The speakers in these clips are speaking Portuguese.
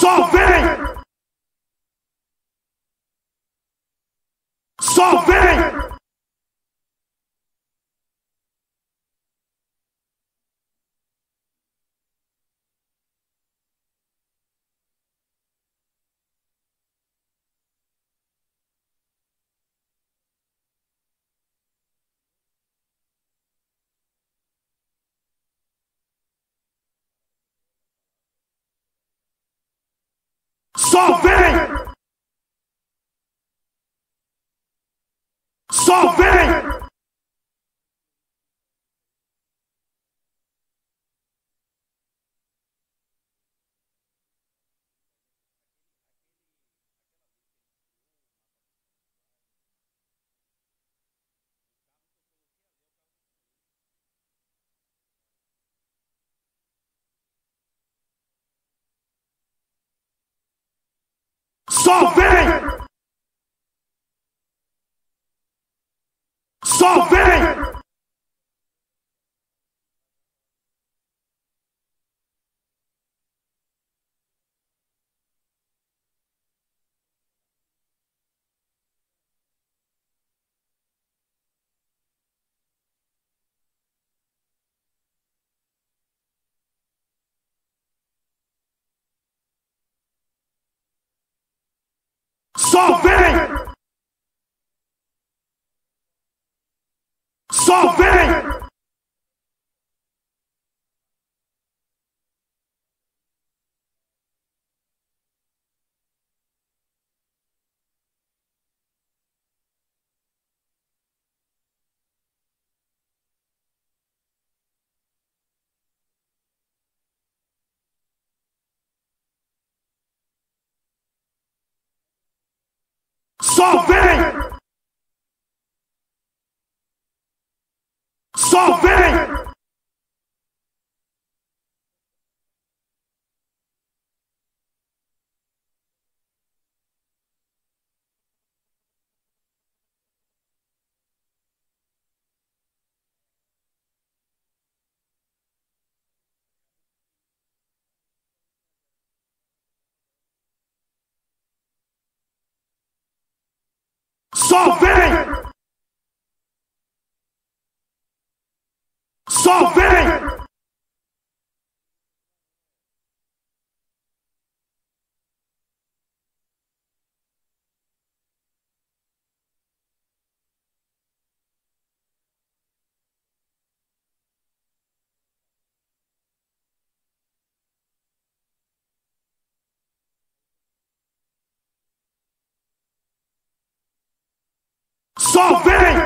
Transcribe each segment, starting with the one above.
Só vem! Só vem! Só vem! Só vem! Só vem! Só vem! Só vem! Só vem! Só vem! Só vem! Só vem!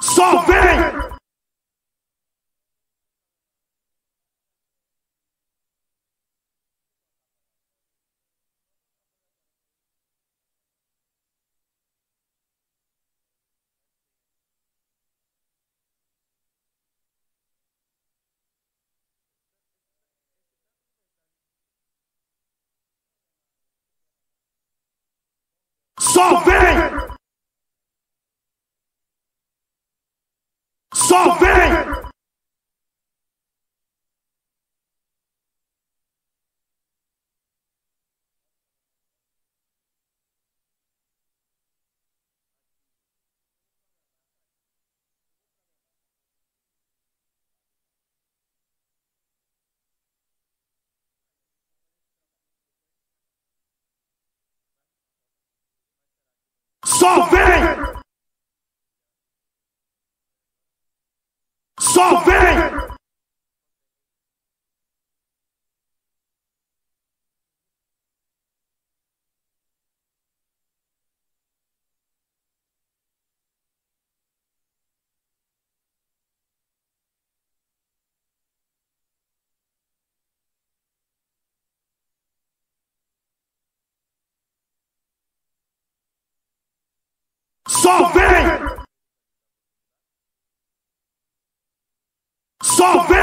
Só vem! Só vem! Só vem! Só vem! Só vem! Só vem! Só vem!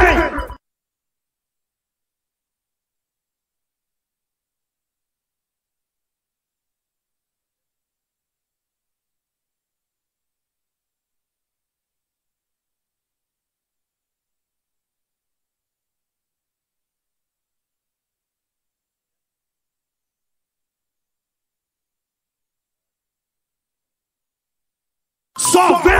Só vem!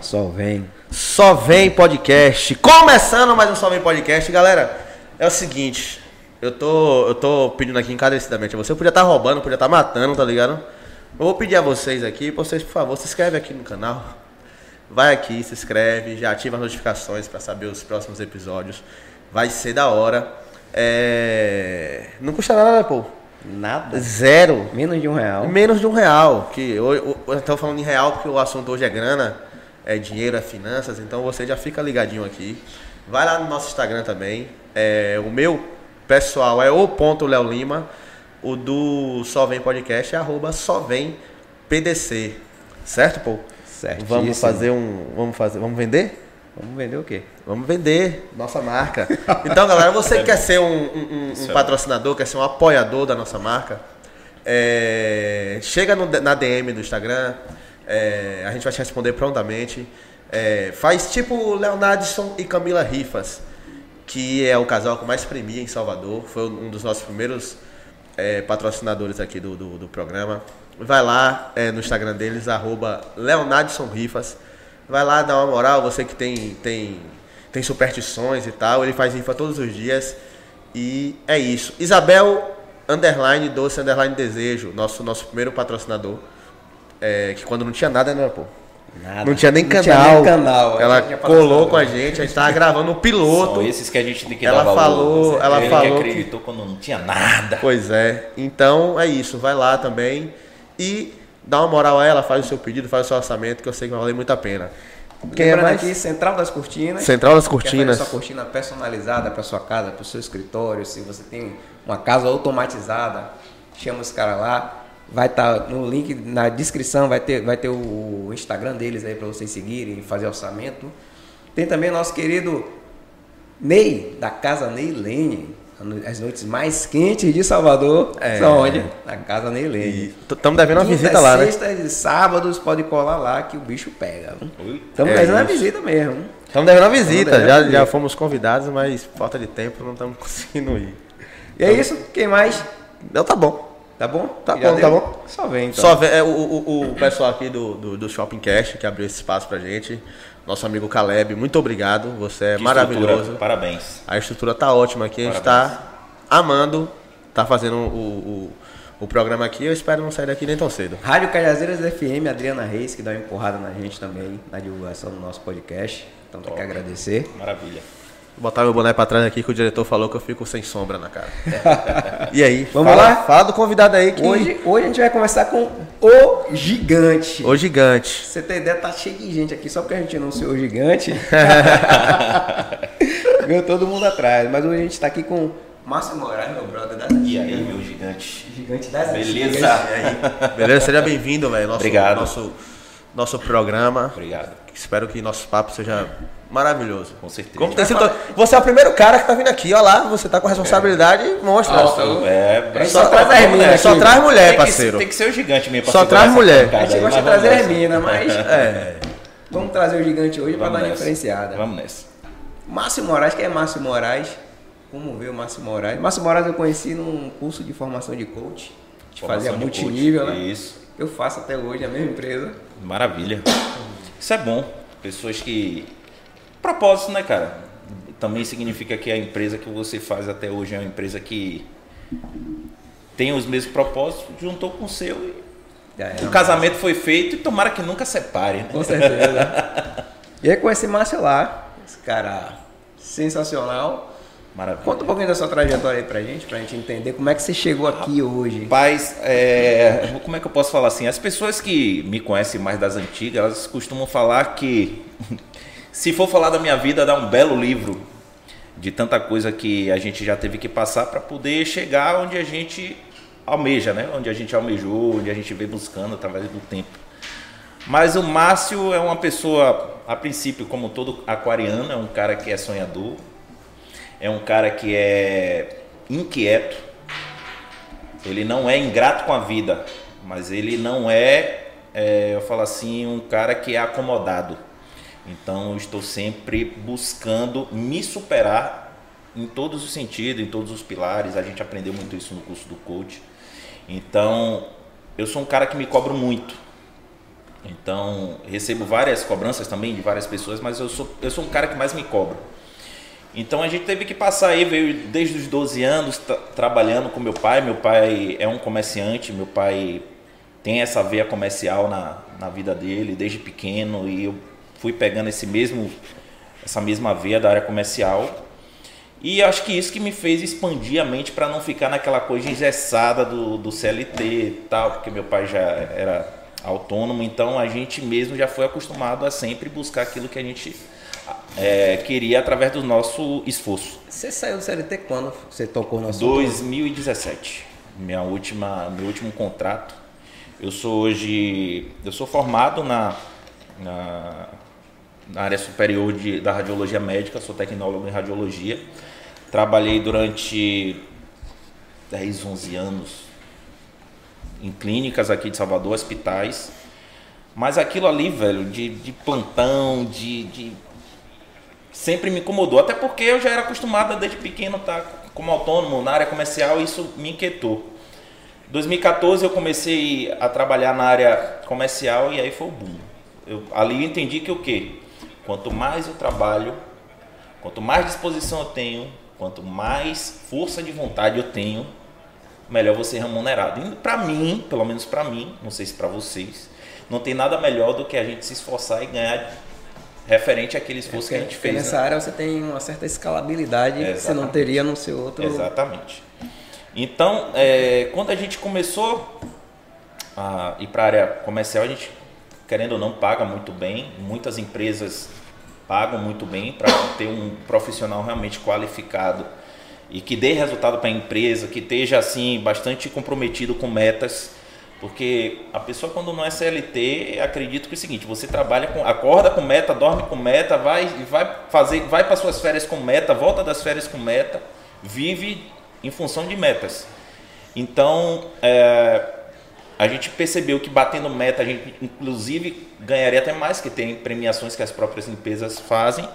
Só vem. Só vem podcast. Começando mais um Só vem podcast, galera. É o seguinte, eu tô, eu tô pedindo aqui encarecidamente. Você podia estar roubando, podia estar matando, tá ligado? Eu vou pedir a vocês aqui, vocês, por favor, se inscreve aqui no canal. Vai aqui, se inscreve, já ativa as notificações pra saber os próximos episódios. Vai ser da hora. É... Não custa nada, né, pô? Nada. Zero. Menos de um real. Menos de um real. Que eu, eu, eu tô falando em real porque o assunto hoje é grana, é dinheiro, é finanças. Então você já fica ligadinho aqui. Vai lá no nosso Instagram também. É, o meu pessoal é o ponto Léo Lima. O do Só Vem Podcast é arroba Só Vem PDC. Certo, pô? Certíssimo. Vamos fazer um. Vamos fazer. Vamos vender? Vamos vender o quê? Vamos vender nossa marca. Então, galera, você que quer ser um, um- um- um patrocinador, quer ser um apoiador da nossa marca, é, chega no- na DM do Instagram, é, a gente vai te responder prontamente. É, faz tipo Leonardson e Camila Rifas, que é o casal que mais premia em Salvador, foi um dos nossos primeiros é, patrocinadores aqui do, do, do programa. Vai lá é, no Instagram deles, arroba Leonardson Rifas. Vai lá dar uma moral, você que tem, tem, tem superstições e tal, ele faz rifa todos os dias. E é isso. Isabel, underline, doce, underline, desejo, nosso, nosso primeiro patrocinador. É, que quando não tinha nada, né, pô? Nada. Não tinha nem Não canal. tinha nem canal. Ela Não tinha colou com a gente, a gente tava gravando o piloto. São esses que a gente tem que Ela dar valor. falou- ela Ele falou que que- acreditou quando não tinha nada. Pois é. Então é isso. Vai lá também e dá uma moral a ela, faz o seu pedido, faz o seu orçamento, que eu sei que vai valer muito a pena. Quem é Lembrando mais? aqui, Central das Cortinas. Central das Quer Cortinas. fazer sua cortina personalizada para sua casa, para o seu escritório, se você tem uma casa automatizada, chama os caras lá. Vai estar no link na descrição, vai ter, vai ter o Instagram deles aí para vocês seguirem e fazer orçamento. Tem também nosso querido Ney, da Casa Ney. As noites mais quentes de Salvador É. são onde? Na Casa Ney Lene. Estamos devendo uma visita lá, né? Sexta e sábados pode colar lá que o bicho pega. Estamos É fazendo a isso. visita mesmo. Estamos devendo uma visita. devendo Já, uma visita. já fomos convidados, mas falta de tempo, não estamos conseguindo ir. E é isso, quem mais? Não, tá bom. Tá bom? Tá Já bom, deu? tá bom. Só vem então. Só vê, é, o, o, o pessoal aqui do, do, do Shopping Cash que abriu esse espaço pra gente. Nosso amigo Caleb, muito obrigado. Você é Que maravilhoso. Parabéns. A estrutura tá ótima aqui, a gente tá amando, tá fazendo o, o, o programa aqui. Eu espero não sair daqui nem tão cedo. Rádio Cajazeiras FM, Adriana Reis, que dá uma empurrada na gente também, na divulgação do nosso podcast. Então tem que agradecer. Maravilha. Vou botar meu boné pra trás aqui que o diretor falou que eu fico sem sombra na cara. e aí? Vamos fala, lá? Fala do convidado aí que. Hoje, hoje a gente vai conversar com o Gigante. O gigante. Você tem ideia, tá cheio de gente aqui, só porque a gente anunciou o Gigante. Veio todo mundo atrás. Mas hoje a gente tá aqui com Márcio Moraes, meu brother das E aí, meu gigante? Gigante das Beleza? antigas. Beleza? Seja bem-vindo, velho. Obrigado. Nosso, nosso programa. Obrigado. Espero que nosso papo seja maravilhoso. Com certeza. Como tem sido todo- Você é o primeiro cara que tá vindo aqui, ó lá. Você tá com responsabilidade monstra. Nossa, É, A gente Só só traz minas é, só traz mulher, tem, que, parceiro. tem que ser o gigante mesmo. pra Só traz mulher. A gente gosta de trazer as nessa. minas, mas É. vamos trazer o Gigante hoje para dar uma diferenciada. Vamos nessa. Márcio Moraes, quem é Márcio Moraes? Como vê o Márcio Moraes? Márcio Moraes eu conheci num curso de formação de coach. A gente fazia Formação multinível, coach. né? Isso. Eu faço até hoje na mesma empresa. Maravilha. Isso é bom. Pessoas que. Propósito, né, cara? Também significa que a empresa que você faz até hoje é uma empresa que tem os mesmos propósitos, juntou com o seu e era. o casamento foi feito e tomara que nunca separe, né? Com certeza. e aí com esse Márcio lá, esse cara sensacional. Maravilha. Conta um pouquinho da sua trajetória aí pra gente, pra gente entender como é que você chegou aqui hoje. Rapaz, é, como é que eu posso falar assim? As pessoas que me conhecem mais das antigas, elas costumam falar que se for falar da minha vida, dá um belo livro de tanta coisa que a gente já teve que passar para poder chegar onde a gente almeja, né? Onde a gente almejou, onde a gente vem buscando através do tempo. Mas o Márcio é uma pessoa, a princípio, como todo aquariano, é um cara que é sonhador, é um cara que é inquieto, ele não é ingrato com a vida, mas ele não é, é, eu falo assim, um cara que é acomodado. Então eu estou sempre buscando me superar em todos os sentidos, em todos os pilares. A gente aprendeu muito isso no curso do coach. Então, eu sou um cara que me cobro muito. Então, recebo várias cobranças também de várias pessoas, mas eu sou, eu sou um cara que mais me cobra. Então a gente teve que passar aí, veio desde os 12 anos tra trabalhando com meu pai. Meu pai é um comerciante, meu pai tem essa veia comercial na, na vida dele desde pequeno e eu fui pegando esse mesmo essa mesma veia da área comercial. E acho que isso que me fez expandir a mente para não ficar naquela coisa engessada do, do CLT e tal, porque meu pai já era autônomo, então a gente mesmo já foi acostumado a sempre buscar aquilo que a gente é, queria através do nosso esforço. Você saiu do CLT quando você tocou no assunto? 2017, minha última, meu último contrato. Eu sou hoje, eu sou formado na, na, na área superior de, da radiologia médica, sou tecnólogo em radiologia. Trabalhei durante 10, 11 anos em clínicas aqui de Salvador, hospitais. Mas aquilo ali, velho, de, de plantão, de, de sempre me incomodou. Até porque eu já era acostumado desde pequeno estar tá, como autônomo na área comercial e isso me inquietou. 2014 eu comecei a trabalhar na área comercial e aí foi o boom. Eu, ali eu entendi que o quê? Quanto mais eu trabalho, quanto mais disposição eu tenho, quanto mais força de vontade eu tenho, melhor você ser remunerado. E para mim, pelo menos para mim, não sei se para vocês, não tem nada melhor do que a gente se esforçar e ganhar referente àquele esforço é, que a gente fez. Nessa né? área você tem uma certa escalabilidade que você não teria no seu outro. Exatamente. Então, é, quando a gente começou a ir para a área comercial, a gente, querendo ou não, paga muito bem. Muitas empresas pagam muito bem para ter um profissional realmente qualificado e que dê resultado para a empresa, que esteja assim bastante comprometido com metas porque a pessoa quando não é CLT, acredito que é o seguinte, você trabalha com acorda com meta, dorme com meta, vai vai fazer, vai para suas férias com meta, volta das férias com meta, vive em função de metas. Então, é, a gente percebeu que batendo meta, a gente inclusive ganharia até mais, que tem premiações que as próprias empresas fazem.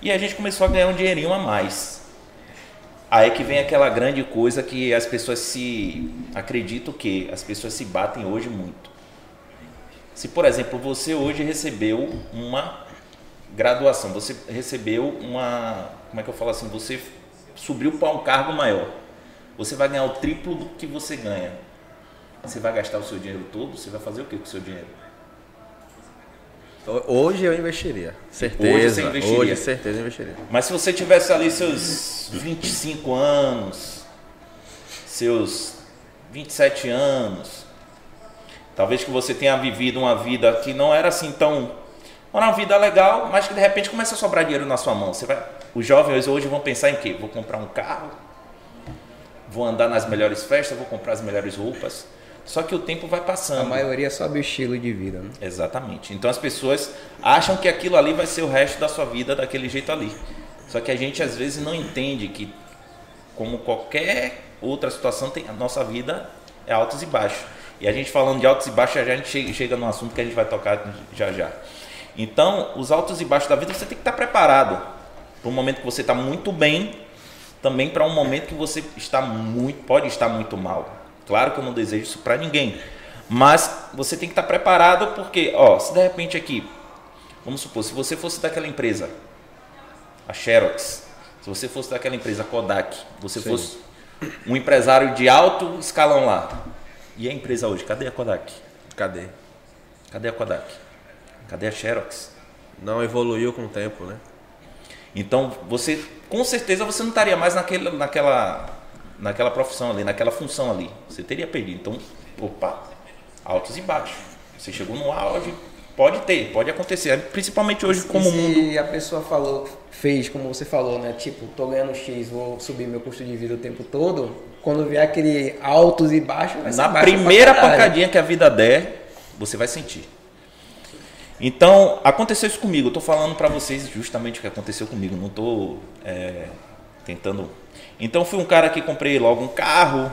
E a gente começou a ganhar um dinheirinho a mais. Aí que vem aquela grande coisa que as pessoas se acreditam que as pessoas se batem hoje muito. Se, por exemplo, você hoje recebeu uma graduação, você recebeu uma, como é que eu falo assim, você subiu para um cargo maior. Você vai ganhar o triplo do que você ganha. Você vai gastar o seu dinheiro todo? Você vai fazer o que com o seu dinheiro? Hoje eu investiria. Certeza. Hoje você investiria. Hoje, certeza, eu investiria. Mas se você tivesse ali seus 25 anos, seus 27 anos, talvez que você tenha vivido uma vida que não era assim tão. Era uma vida legal, mas que de repente começa a sobrar dinheiro na sua mão. Você vai, os jovens hoje vão pensar em quê? Vou comprar um carro, vou andar nas melhores festas, vou comprar as melhores roupas. Só que o tempo vai passando. A maioria sobe o estilo de vida, né? Exatamente. Então as pessoas acham que aquilo ali vai ser o resto da sua vida daquele jeito ali. Só que a gente às vezes não entende que, como qualquer outra situação, tem, a nossa vida é altos e baixos. E a gente falando de altos e baixos, já a gente chega num assunto que a gente vai tocar já já. Então, os altos e baixos da vida você tem que estar preparado para um momento que você está muito bem, também para um momento que você está muito, pode estar muito mal. Claro que eu não desejo isso para ninguém. Mas você tem que estar preparado porque, ó, se de repente aqui, vamos supor, se você fosse daquela empresa, a Xerox, se você fosse daquela empresa Kodak, você Sim. fosse um empresário de alto escalão lá. E a empresa hoje, cadê a Kodak? Cadê? Cadê a Kodak? Cadê a Xerox? Não evoluiu com o tempo, né? Então, você, com certeza, você não estaria mais naquele, naquela naquela profissão ali, naquela função ali. Você teria perdido. Então, opa, altos e baixos. Você chegou no auge, pode ter, pode acontecer. Principalmente hoje, como o mundo. E a pessoa falou, fez como você falou, né? Tipo, tô ganhando X, vou subir meu custo de vida o tempo todo. Quando vier aquele altos e baixos, vai Na primeira pancadinha que a vida der, você vai sentir. Então, aconteceu isso comigo. Eu tô falando para vocês justamente o que aconteceu comigo. Não tô é, tentando então fui um cara que comprei logo um carro,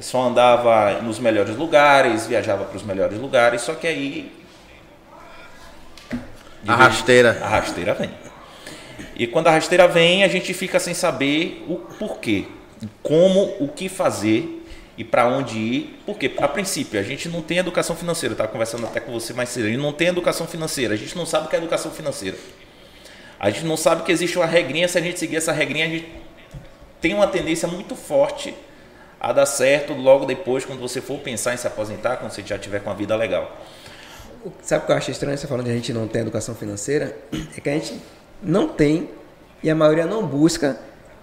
só andava nos melhores lugares, viajava para os melhores lugares, só que aí. A rasteira. A rasteira vem. E quando a rasteira vem, a gente fica sem saber o porquê, como, o que fazer e para onde ir. Porque, a princípio, a gente não tem educação financeira. Eu estava conversando até com você mais cedo. A gente não tem educação financeira. A gente não sabe o que é educação financeira. A gente não sabe que existe uma regrinha. Se a gente seguir essa regrinha, a gente tem uma tendência muito forte a dar certo logo depois, quando você for pensar em se aposentar, quando você já tiver com a vida legal. Sabe o que eu acho estranho você falando de a gente não tem educação financeira? É que a gente não tem e a maioria não busca.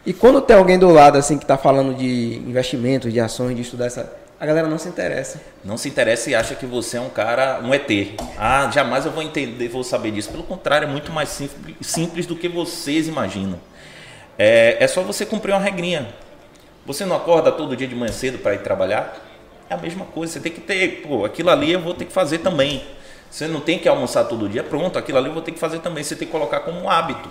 E quando tem alguém do lado assim que está falando de investimentos, de ações, de estudar essa, a galera não se interessa. Não se interessa e acha que você é um cara, um ET. Ah, jamais eu vou entender, vou saber disso. Pelo contrário, é muito mais simples, simples do que vocês imaginam. É, é só você cumprir uma regrinha. Você não acorda todo dia de manhã cedo para ir trabalhar? É a mesma coisa. Você tem que ter, pô, aquilo ali eu vou ter que fazer também. Você não tem que almoçar todo dia, pronto, aquilo ali eu vou ter que fazer também. Você tem que colocar como um hábito.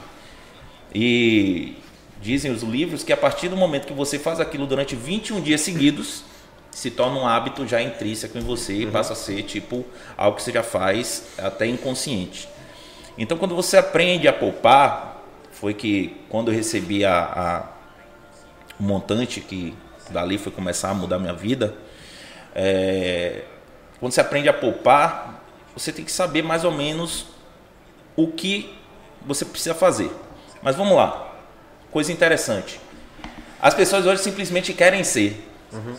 E dizem os livros que a partir do momento que você faz aquilo durante 21 dias seguidos, se torna um hábito já intrínseco em você e uhum. passa a ser tipo algo que você já faz até inconsciente. Então, quando você aprende a poupar, foi que quando eu recebi a, a o montante que dali foi começar a mudar minha vida, é, quando você aprende a poupar, você tem que saber mais ou menos o que você precisa fazer. Mas vamos lá. Coisa interessante. As pessoas hoje simplesmente querem ser. Uhum.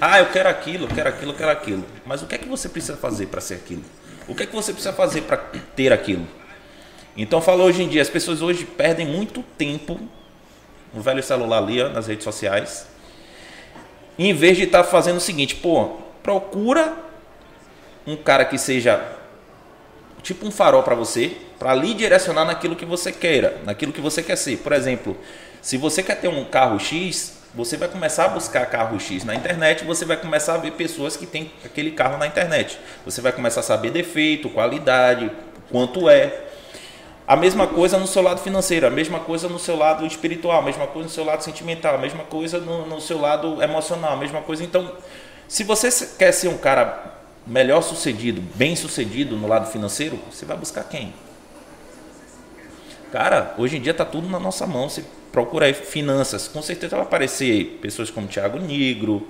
Ah, eu quero aquilo, eu quero aquilo, eu quero aquilo. Mas o que é que você precisa fazer para ser aquilo? O que é que você precisa fazer para ter aquilo? Então, falo hoje em dia, as pessoas hoje perdem muito tempo no velho celular ali, ó, nas redes sociais, em vez de estar tá fazendo o seguinte, pô, procura um cara que seja tipo um farol para você, para lhe direcionar naquilo que você queira, naquilo que você quer ser. Por exemplo, se você quer ter um carro X, você vai começar a buscar carro X na internet, você vai começar a ver pessoas que têm aquele carro na internet. Você vai começar a saber defeito, qualidade, quanto é. A mesma coisa no seu lado financeiro, a mesma coisa no seu lado espiritual, a mesma coisa no seu lado sentimental, a mesma coisa no, no seu lado emocional, a mesma coisa. Então, se você quer ser um cara melhor sucedido, bem sucedido no lado financeiro, você vai buscar quem? Cara, hoje em dia está tudo na nossa mão. Você procura aí finanças, com certeza vai aparecer pessoas como Thiago Negro,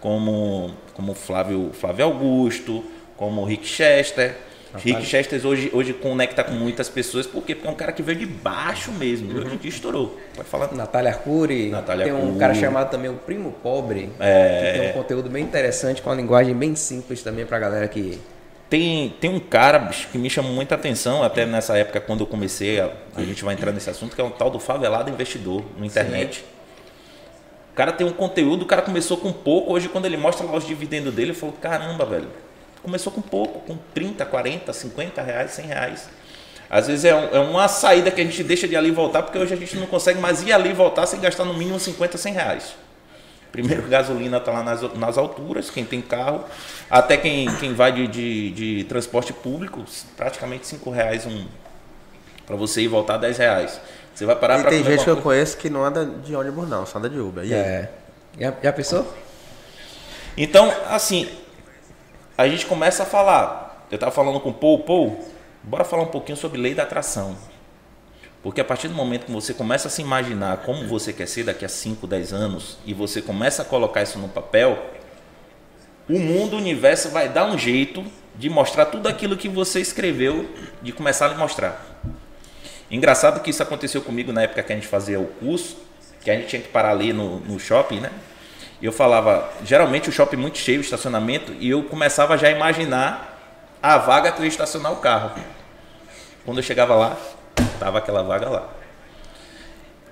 como, como Flávio, Flávio Augusto, como Rick Chester. Rick Chester hoje, hoje conecta com muitas pessoas, por quê? Porque é um cara que veio de baixo mesmo, uhum. hoje em dia estourou. Pode falar. Natália Arcuri, Natália tem um cara chamado também o Primo Pobre, é... que tem um conteúdo bem interessante, com uma linguagem bem simples também pra galera que... Tem, tem um cara bicho, que me chamou muita atenção, até nessa época quando eu comecei, a, a gente vai entrar nesse assunto, que é o tal do favelado investidor na internet. Sim. O cara tem um conteúdo, o cara começou com pouco, hoje quando ele mostra lá os dividendos dele, eu falo, caramba, velho, começou com pouco, com 30, 40, 50 reais, 100 reais. Às vezes é, um, é, uma saída que a gente deixa de ir ali e voltar, porque hoje a gente não consegue mais ir ali e voltar sem gastar no mínimo 50, 100 reais. Primeiro, gasolina está lá nas, nas alturas, quem tem carro, até quem, quem vai de, de, de transporte público, praticamente 5 reais um, para você ir e voltar 10 reais. Você vai parar para tem gente que eu conheço que não anda de ônibus não, só anda de Uber. E é. Já, já pensou? Então, assim, a gente começa a falar. Eu estava falando com o Paul, Paul, bora falar um pouquinho sobre lei da atração. Porque a partir do momento que você começa a se imaginar como você quer ser daqui a 5, 10 anos e você começa a colocar isso no papel, o mundo, o universo vai dar um jeito de mostrar tudo aquilo que você escreveu, de começar a lhe mostrar. Engraçado que isso aconteceu comigo na época que a gente fazia o curso, que a gente tinha que parar ali no, no shopping, né? Eu falava, geralmente o shopping muito cheio, estacionamento, e eu começava já a imaginar a vaga que eu ia estacionar o carro. Quando eu chegava lá, tava aquela vaga lá.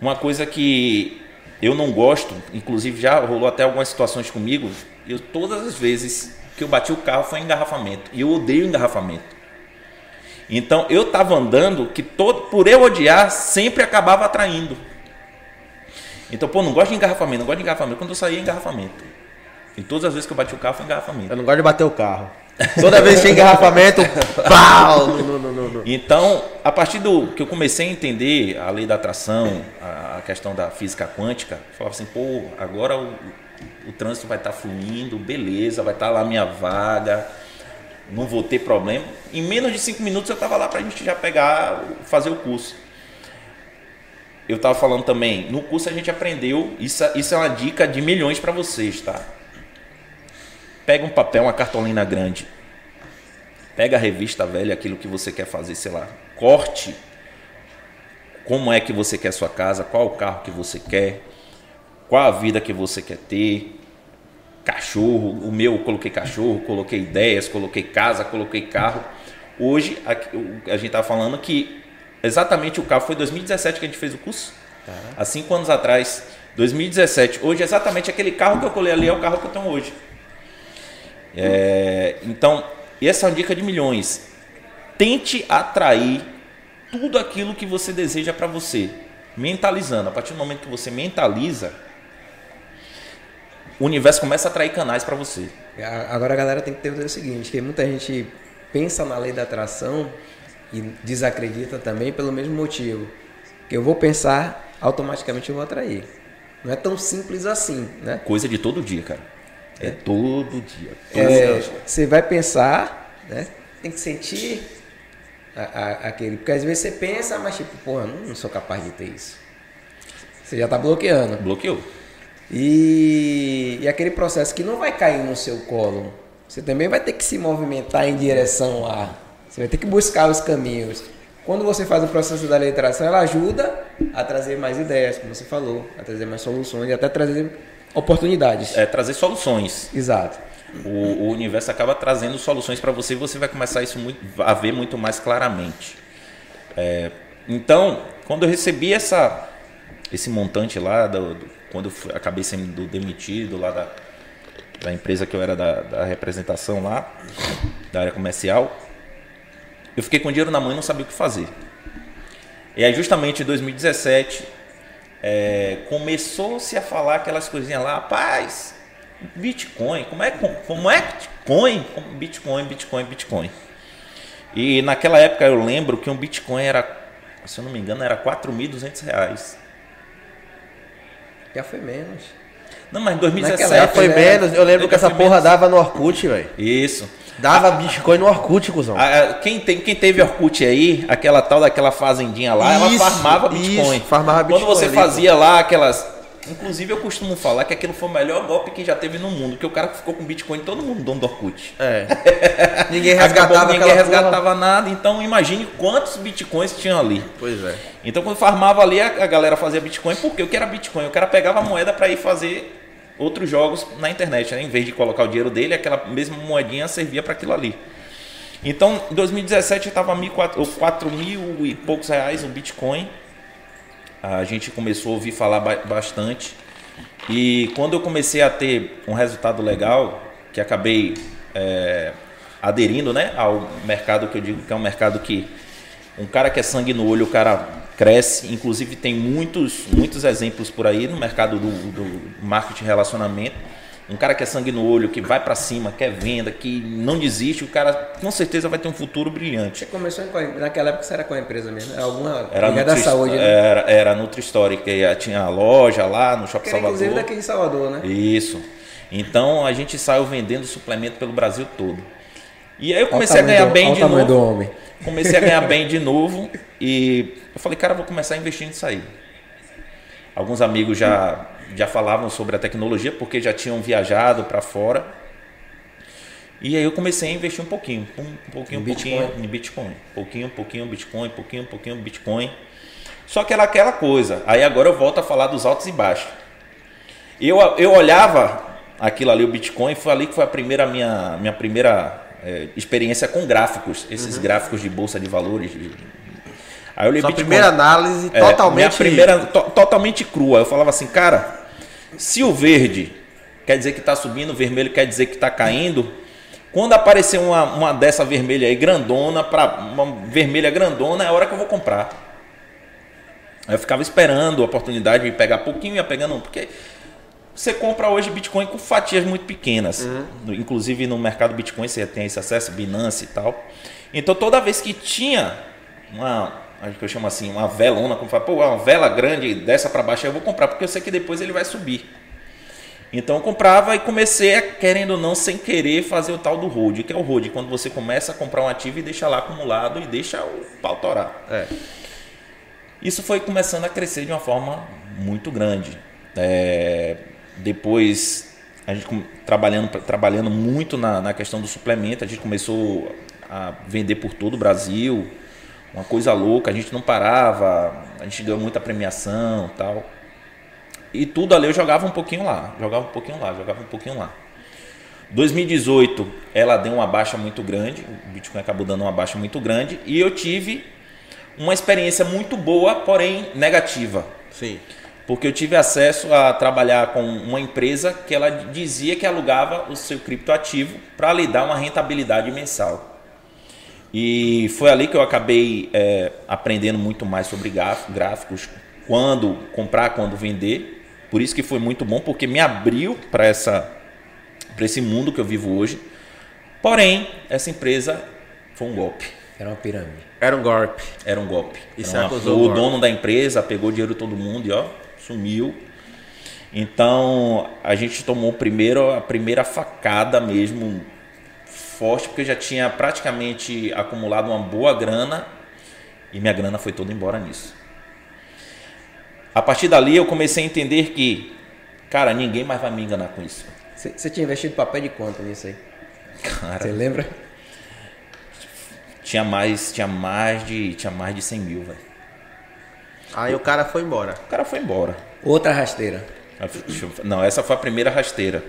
Uma coisa que eu não gosto, inclusive já rolou até algumas situações comigo, eu todas as vezes que eu bati o carro foi engarrafamento. E eu odeio engarrafamento. Então eu tava andando que todo, por eu odiar, sempre acabava atraindo. Então, pô, não gosto de engarrafamento, não gosto de engarrafamento. Quando eu saí, engarrafamento. E todas as vezes que eu bati o carro, foi engarrafamento. Eu não gosto de bater o carro. Toda vez que tem engarrafamento, pau! No, no, no, então, a partir do que eu comecei a entender a lei da atração, a, a questão da física quântica, eu falava assim, pô, agora o, o trânsito vai estar tá fluindo, beleza, vai estar tá lá a minha vaga, não vou ter problema. Em menos de cinco minutos eu estava lá para a gente já pegar, fazer o curso. Eu tava falando também, no curso a gente aprendeu, isso, isso é uma dica de milhões para vocês, tá? Pega um papel, uma cartolina grande. Pega a revista velha, aquilo que você quer fazer, sei lá. Corte como é que você quer sua casa, qual o carro que você quer, qual a vida que você quer ter. Cachorro, o meu eu coloquei cachorro, coloquei ideias, coloquei casa, coloquei carro. Hoje a, a gente tá falando que exatamente o carro foi 2017 que a gente fez o curso. Há cinco anos atrás, 2017. Hoje exatamente aquele carro que eu colei ali é o carro que eu tenho hoje. É, então, essa é uma dica de milhões. Tente atrair tudo aquilo que você deseja para você, mentalizando. A partir do momento que você mentaliza, o universo começa a atrair canais para você. A- Agora a galera tem que ter o seguinte, que muita gente pensa na lei da atração e desacredita também pelo mesmo motivo. Que eu vou pensar, automaticamente eu vou atrair. Não é tão simples assim, né? Coisa de todo dia, cara. É todo dia. Todo É, dia. você vai pensar, né? Tem que sentir a- a- aquele. Porque às vezes você pensa, mas tipo, porra, não, não sou capaz de ter isso. Você já tá bloqueando. Bloqueou. E, e aquele processo que não vai cair no seu colo. Você também vai ter que se movimentar em direção lá. Você vai ter que buscar os caminhos. Quando você faz o processo da letração, ela ajuda a trazer mais ideias, como você falou, a trazer mais soluções e até trazer oportunidades. É trazer soluções. Exato. O, o universo acaba trazendo soluções para você e você vai começar isso muito, a ver muito mais claramente. É, então, quando eu recebi essa, esse montante lá, do- do- quando eu fui- acabei sendo demitido lá da, da empresa que eu era da, da representação lá, da área comercial, eu fiquei com dinheiro na mão e não sabia o que fazer. E aí, justamente em 2017, é, começou-se a falar aquelas coisinhas lá, rapaz, Bitcoin, como é, como é Bitcoin? Bitcoin, Bitcoin, Bitcoin. E naquela época eu lembro que um Bitcoin era, se eu não me engano, era 4.200 reais. Já foi menos. Não, mas em 2017... Naquela Já foi né? menos. Eu lembro Eu que essa porra menos. dava no Orkut, velho. Isso. Dava Bitcoin no Orkut, cuzão. A- quem, tem, quem teve Orkut aí, aquela tal daquela fazendinha lá, ela Isso, farmava Bitcoin. isso, farmava Quando Bitcoin você ali, fazia lá aquelas. Inclusive eu costumo falar que aquilo foi o melhor golpe que já teve no mundo, que o cara ficou com Bitcoin todo mundo dono do Orkut. É. Ninguém Acabou resgatava que ninguém aquela porra. resgatava nada, então imagine quantos bitcoins tinham ali. Pois é. Então quando farmava ali, a, a galera fazia bitcoin, porque o que era bitcoin? O cara pegava a moeda para ir fazer outros jogos na internet, né? em vez de colocar o dinheiro dele, aquela mesma moedinha servia para aquilo ali. Então, em 2017 estava 4 mil e poucos reais o Bitcoin. A gente começou a ouvir falar ba- bastante. E quando eu comecei a ter um resultado legal, que acabei é, aderindo né, ao mercado que eu digo que é um mercado que um cara que é sangue no olho, o cara cresce. Inclusive tem muitos, muitos exemplos por aí no mercado do, do marketing e relacionamento. Um cara que é sangue no olho, que vai para cima, quer venda, que não desiste, o cara com certeza vai ter um futuro brilhante. Você começou em naquela época você era qual empresa mesmo? Era alguma Era Nutri, saúde, né? era, era a Nutri-Story, que tinha a loja lá no Shopping era inclusive Salvador. daqui de Salvador, né? Isso. Então a gente saiu vendendo suplemento pelo Brasil todo. E aí eu comecei a ganhar do- bem de novo. homem. Comecei a ganhar bem de novo e eu falei, cara, eu vou começar a investir nisso aí. Alguns amigos já, já falavam sobre a tecnologia porque já tinham viajado para fora. E aí eu comecei a investir um pouquinho, um, um pouquinho, Em um Bitcoin. pouquinho em Bitcoin, pouquinho, pouquinho Bitcoin, pouquinho, pouquinho Bitcoin. Só que era aquela coisa. Aí agora eu volto a falar dos altos e baixos. Eu, eu olhava aquilo ali, o Bitcoin, foi ali que foi a primeira minha, minha primeira eh, experiência com gráficos, esses gráficos de bolsa de valores. de- Aí eu olhei Sua Bitcoin. primeira análise É, minha totalmente. primeira to- totalmente crua. Eu falava assim, cara, se o verde quer dizer que está subindo, o vermelho quer dizer que está caindo. Quando aparecer uma, uma dessa vermelha aí grandona, para uma vermelha grandona, é a hora que eu vou comprar. Aí eu ficava esperando a oportunidade de pegar pouquinho, ia pegando um, porque você compra hoje Bitcoin com fatias muito pequenas. No- Inclusive no mercado Bitcoin você tem esse acesso, Binance e tal. Então toda vez que tinha uma, acho que eu chamo assim, uma velona, como fala, pô, uma vela grande dessa para baixo, eu vou comprar, porque eu sei que depois ele vai subir. Então eu comprava e comecei a, querendo ou não, sem querer, fazer o tal do hold, que é o hold, quando você começa a comprar um ativo e deixa lá acumulado e deixa o pau torar. É. Isso foi começando a crescer de uma forma muito grande. É, depois, a gente trabalhando, trabalhando muito na, na questão do suplemento, a gente começou a vender por todo o Brasil, uma coisa louca, a gente não parava, a gente ganhou muita premiação tal. E tudo ali eu jogava um pouquinho lá, jogava um pouquinho lá, jogava um pouquinho lá. 2018 ela deu uma baixa muito grande, o Bitcoin acabou dando uma baixa muito grande e eu tive uma experiência muito boa, porém negativa, Sim. porque eu tive acesso a trabalhar com uma empresa que ela dizia que alugava o seu criptoativo para lhe dar uma rentabilidade mensal. E foi ali que eu acabei é, aprendendo muito mais sobre gráficos, quando comprar, quando vender. Por isso que foi muito bom, porque me abriu para essa para esse mundo que eu vivo hoje. Porém, essa empresa foi um golpe. Era uma pirâmide. Era um golpe. Era um golpe. E uma- acusou o o golpe. dono da empresa pegou o dinheiro de todo mundo e ó, sumiu. Então a gente tomou primeiro a primeira facada mesmo forte, porque eu já tinha praticamente acumulado uma boa grana e minha grana foi toda embora nisso. A partir dali eu comecei a entender que, cara, ninguém mais vai me enganar com isso. Você tinha investido papel de quanto nisso aí? Cara, Você lembra? tinha mais, tinha mais de, tinha mais de 100 mil, velho. Aí o cara foi embora. O cara foi embora. Outra rasteira. Eu- Não, essa foi a primeira rasteira.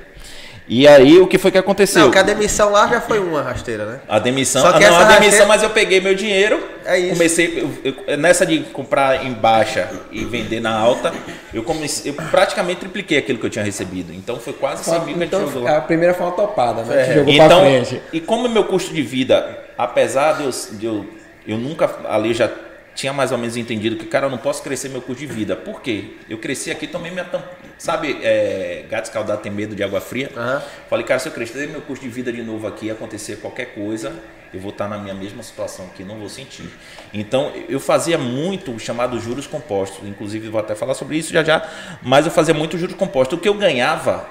E aí o que foi que aconteceu? Não, que a demissão lá já foi uma rasteira, né? A demissão, Só que ah, não, a demissão, rasteira- mas eu peguei meu dinheiro, É isso. comecei, eu- eu- nessa de comprar em baixa e vender na alta, eu comecei, eu praticamente tripliquei aquilo que eu tinha recebido. Então foi quase 100 mil que a gente Então, jogou a primeira foi uma topada, né? É. Que Jogou pra Então, frente. e como meu custo de vida, apesar de eu, de eu, eu nunca ali já tinha mais ou menos entendido que, cara, eu não posso crescer meu custo de vida. Por quê? Eu cresci aqui, tomei minha tampa. Sabe, é, gato escaldado tem medo de água fria? Aham. Falei, cara, se eu crescer meu custo de vida de novo aqui, acontecer qualquer coisa, eu vou estar na minha mesma situação aqui, não vou sentir. Então, eu fazia muito o chamado juros compostos. Inclusive, vou até falar sobre isso já já. Mas eu fazia muito juros compostos. O que eu ganhava,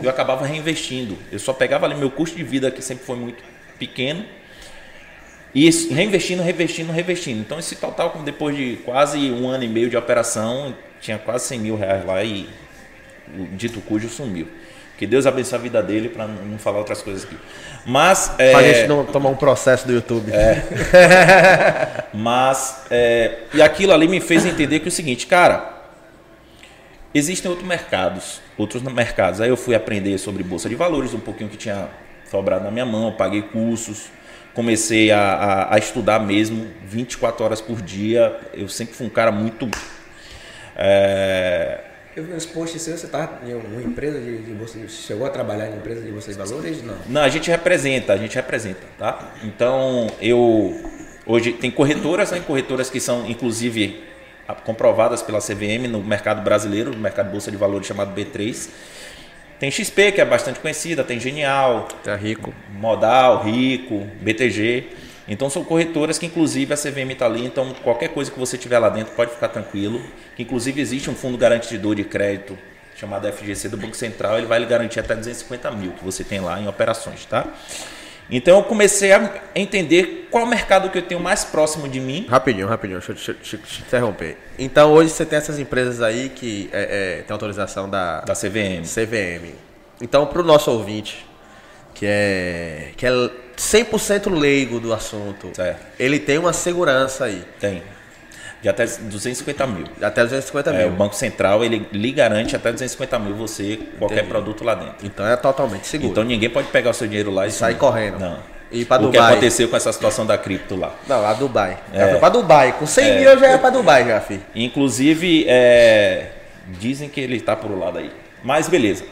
eu acabava reinvestindo. Eu só pegava ali meu custo de vida, que sempre foi muito pequeno, e reinvestindo, reinvestindo, reinvestindo. Então, esse total, depois de quase um ano e meio de operação, tinha quase 100 mil reais lá e o dito cujo sumiu. Que Deus abençoe a vida dele para não falar outras coisas aqui. Mas, é, Pra gente não tomar um processo do YouTube. mas é, e aquilo ali me fez entender que é o seguinte, cara, existem outros mercados, outros mercados. Aí eu fui aprender sobre bolsa de valores, um pouquinho que tinha sobrado na minha mão, paguei cursos, comecei a, a- a estudar mesmo, 24 horas por dia. Eu sempre fui um cara muito é, Eu vi uns posts seus, você tá em uma empresa de, de de- chegou a trabalhar em empresa de de valores? Não. Não, a gente representa, a gente representa, tá? Então, eu hoje tem corretoras, né? Corretoras que são inclusive comprovadas pela CVM no mercado brasileiro, no mercado de bolsa de valores chamado B3. Tem XP, que é bastante conhecida, tem Genial, Tá rico. Modal, Rico, BTG. Então são corretoras que inclusive a CVM está ali, então qualquer coisa que você tiver lá dentro pode ficar tranquilo. Que inclusive existe um fundo garantidor de crédito chamado FGC do Banco Central, ele vai lhe garantir até 250 mil que você tem lá em operações, tá? Então eu comecei a entender qual mercado que eu tenho mais próximo de mim. Rapidinho, rapidinho, deixa, eu- te interromper. Então hoje você tem essas empresas aí que é, é, tem autorização da, Da CVM. CVM. Então pro nosso ouvinte, que é, que é 100% leigo do assunto, Certo. ele tem uma segurança aí, Tem. De até 250 mil. até 250 É, o mil. Banco Central ele lhe garante até 250 mil você, qualquer Entendi. produto lá dentro. Então é totalmente seguro. Então ninguém pode pegar o seu dinheiro lá e Sai sumir. correndo. Não. E ir pra o que Dubai. aconteceu com essa situação da cripto lá. Não, lá Dubai. É. pra Dubai. Com 100 mil eu já ia pra Dubai já, filho. Inclusive, é, dizem que ele está por um lado aí. Mas beleza.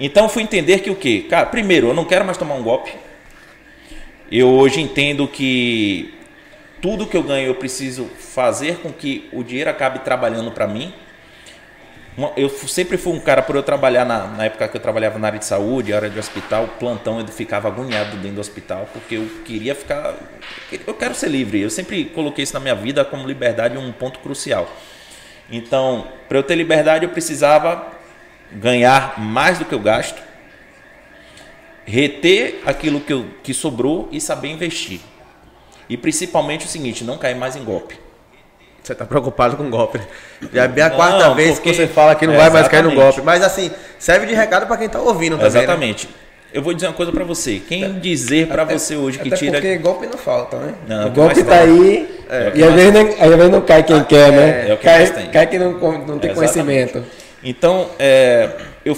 Então fui entender que o quê? Cara, primeiro, eu não quero mais tomar um golpe. Eu hoje entendo que tudo que eu ganho eu preciso fazer com que o dinheiro acabe trabalhando para mim. Eu sempre fui um cara, por eu trabalhar na, na época que eu trabalhava na área de saúde, área de hospital, plantão, eu ficava agoniado dentro do hospital, porque eu queria ficar. Eu quero ser livre. Eu sempre coloquei isso na minha vida como liberdade um ponto crucial. Então, para eu ter liberdade, eu precisava ganhar mais do que eu gasto, reter aquilo que, eu, que sobrou e saber investir. E principalmente o seguinte, não cair mais em golpe. Você tá preocupado com golpe. né? Já é a Não, quarta vez porque- que você fala que não É, vai mais cair no exatamente. golpe. Mas assim, serve de recado pra quem tá ouvindo também. né? Exatamente. Eu vou dizer uma coisa pra você. Quem dizer pra você hoje que Até tira. porque golpe não falta, né? Não, o golpe tá tem. aí É, e às mais vezes, não, às vezes não cai quem quer, né? é o que cai, mais tem. cai quem não, não tem Exatamente. conhecimento. Então, é, eu,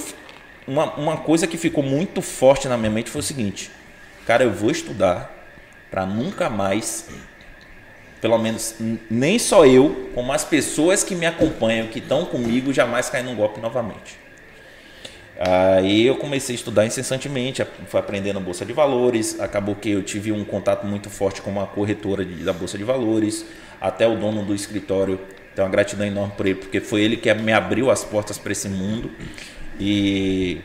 uma, uma coisa que ficou muito forte na minha mente foi o seguinte: cara, eu vou estudar para nunca mais, pelo menos nem só eu, como as pessoas que me acompanham, que estão comigo, jamais cair num golpe novamente. Aí eu comecei a estudar incessantemente, a- fui aprendendo bolsa de valores. Acabou que eu tive um contato muito forte com uma corretora de- da bolsa de valores, até o dono do escritório. Tenho uma gratidão enorme por ele, porque foi ele que me abriu as portas para esse mundo. E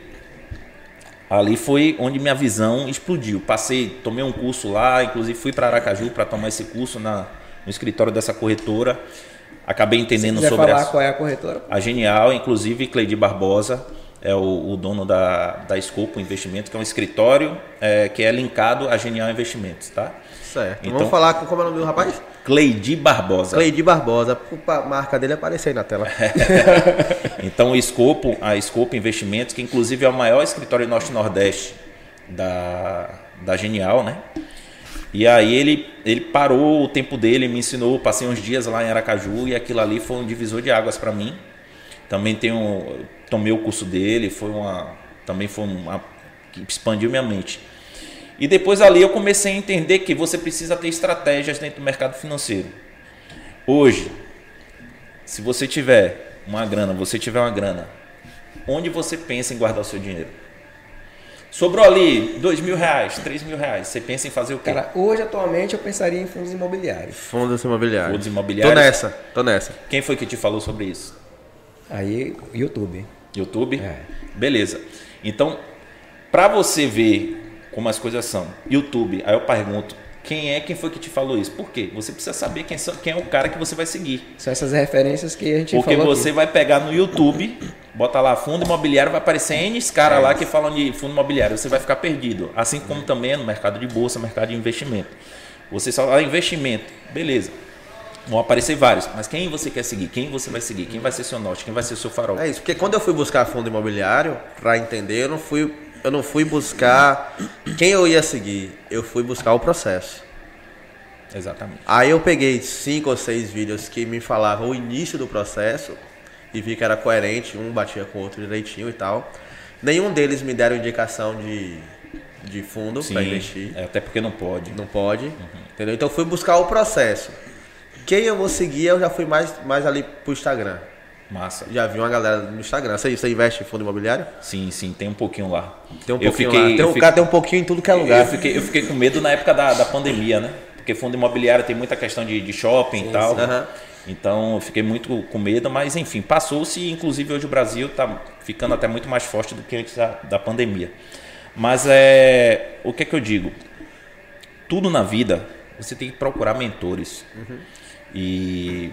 ali foi onde minha visão explodiu. Passei, tomei um curso lá, inclusive fui para Aracaju para tomar esse curso na, no escritório dessa corretora. Acabei Se entendendo quiser sobre falar as- qual é a corretora, a Genial, inclusive Cleide Barbosa é o, o dono da, da Scopo Investimento, que é um escritório é, que é linkado a Genial Investimentos, tá? Certo. Então- Vamos falar com como é o nome do rapaz? Cleide Barbosa. Cleide Barbosa. A marca dele aparecer aí na tela. Então o Scopo, a Scopo Investimentos, que inclusive é o maior escritório norte e nordeste da, da Genial, né? E aí ele, ele parou o tempo dele, me ensinou, passei uns dias lá em Aracaju e aquilo ali foi um divisor de águas para mim. Também tenho, tomei o curso dele, foi uma, também foi uma que expandiu minha mente. E depois ali eu comecei a entender que você precisa ter estratégias dentro do mercado financeiro. Hoje, se você tiver uma grana, você tiver uma grana, onde você pensa em guardar o seu dinheiro? Sobrou ali dois mil reais, três mil reais. Você pensa em fazer o quê? cara, hoje atualmente eu pensaria em fundos imobiliários. Fundos imobiliários. Fundos imobiliários. Tô nessa, tô nessa. Quem foi que te falou sobre isso? Aí, YouTube. YouTube? É. Beleza. Então, para você ver como as coisas são, YouTube, aí eu pergunto, quem é quem foi que te falou isso? Por quê? Você precisa saber quem, são, quem é o cara que você vai seguir. São essas referências que a gente Porque você aqui. vai pegar no YouTube, bota lá fundo imobiliário, vai aparecer N caras lá que falam de fundo imobiliário. Você vai ficar perdido. Assim como também é no mercado de bolsa, mercado de investimento. Você só fala investimento, beleza. Vão aparecer vários, mas quem você quer seguir? Quem você vai seguir? Quem vai ser seu norte? Quem vai ser seu farol? É isso, porque quando eu fui buscar fundo imobiliário, pra entender, eu não fui, eu não fui buscar quem eu ia seguir, eu fui buscar o processo. Exatamente. Aí eu peguei cinco ou seis vídeos que me falavam o início do processo e vi que era coerente, um batia com o outro direitinho e tal. Nenhum deles me deram indicação de, de fundo para investir. é, até porque não pode. Não pode. Entendeu? Então eu fui buscar o processo. Quem eu vou seguir, eu já fui mais, mais ali pro Instagram. Massa. Já vi uma galera no Instagram. Você, você investe em fundo imobiliário? Sim, sim, tem um pouquinho lá. Tem um eu pouquinho fiquei, lá. Tem um fiquei- cara tem um pouquinho em tudo que é lugar. Eu fiquei, eu fiquei com medo na época da, da pandemia, né? Porque fundo imobiliário tem muita questão de, de shopping e tal. Aham. Então eu fiquei muito com medo, mas enfim, passou-se inclusive hoje o Brasil está ficando até muito mais forte do que antes da, da pandemia. Mas é, o que é que eu digo? Tudo na vida você tem que procurar mentores. E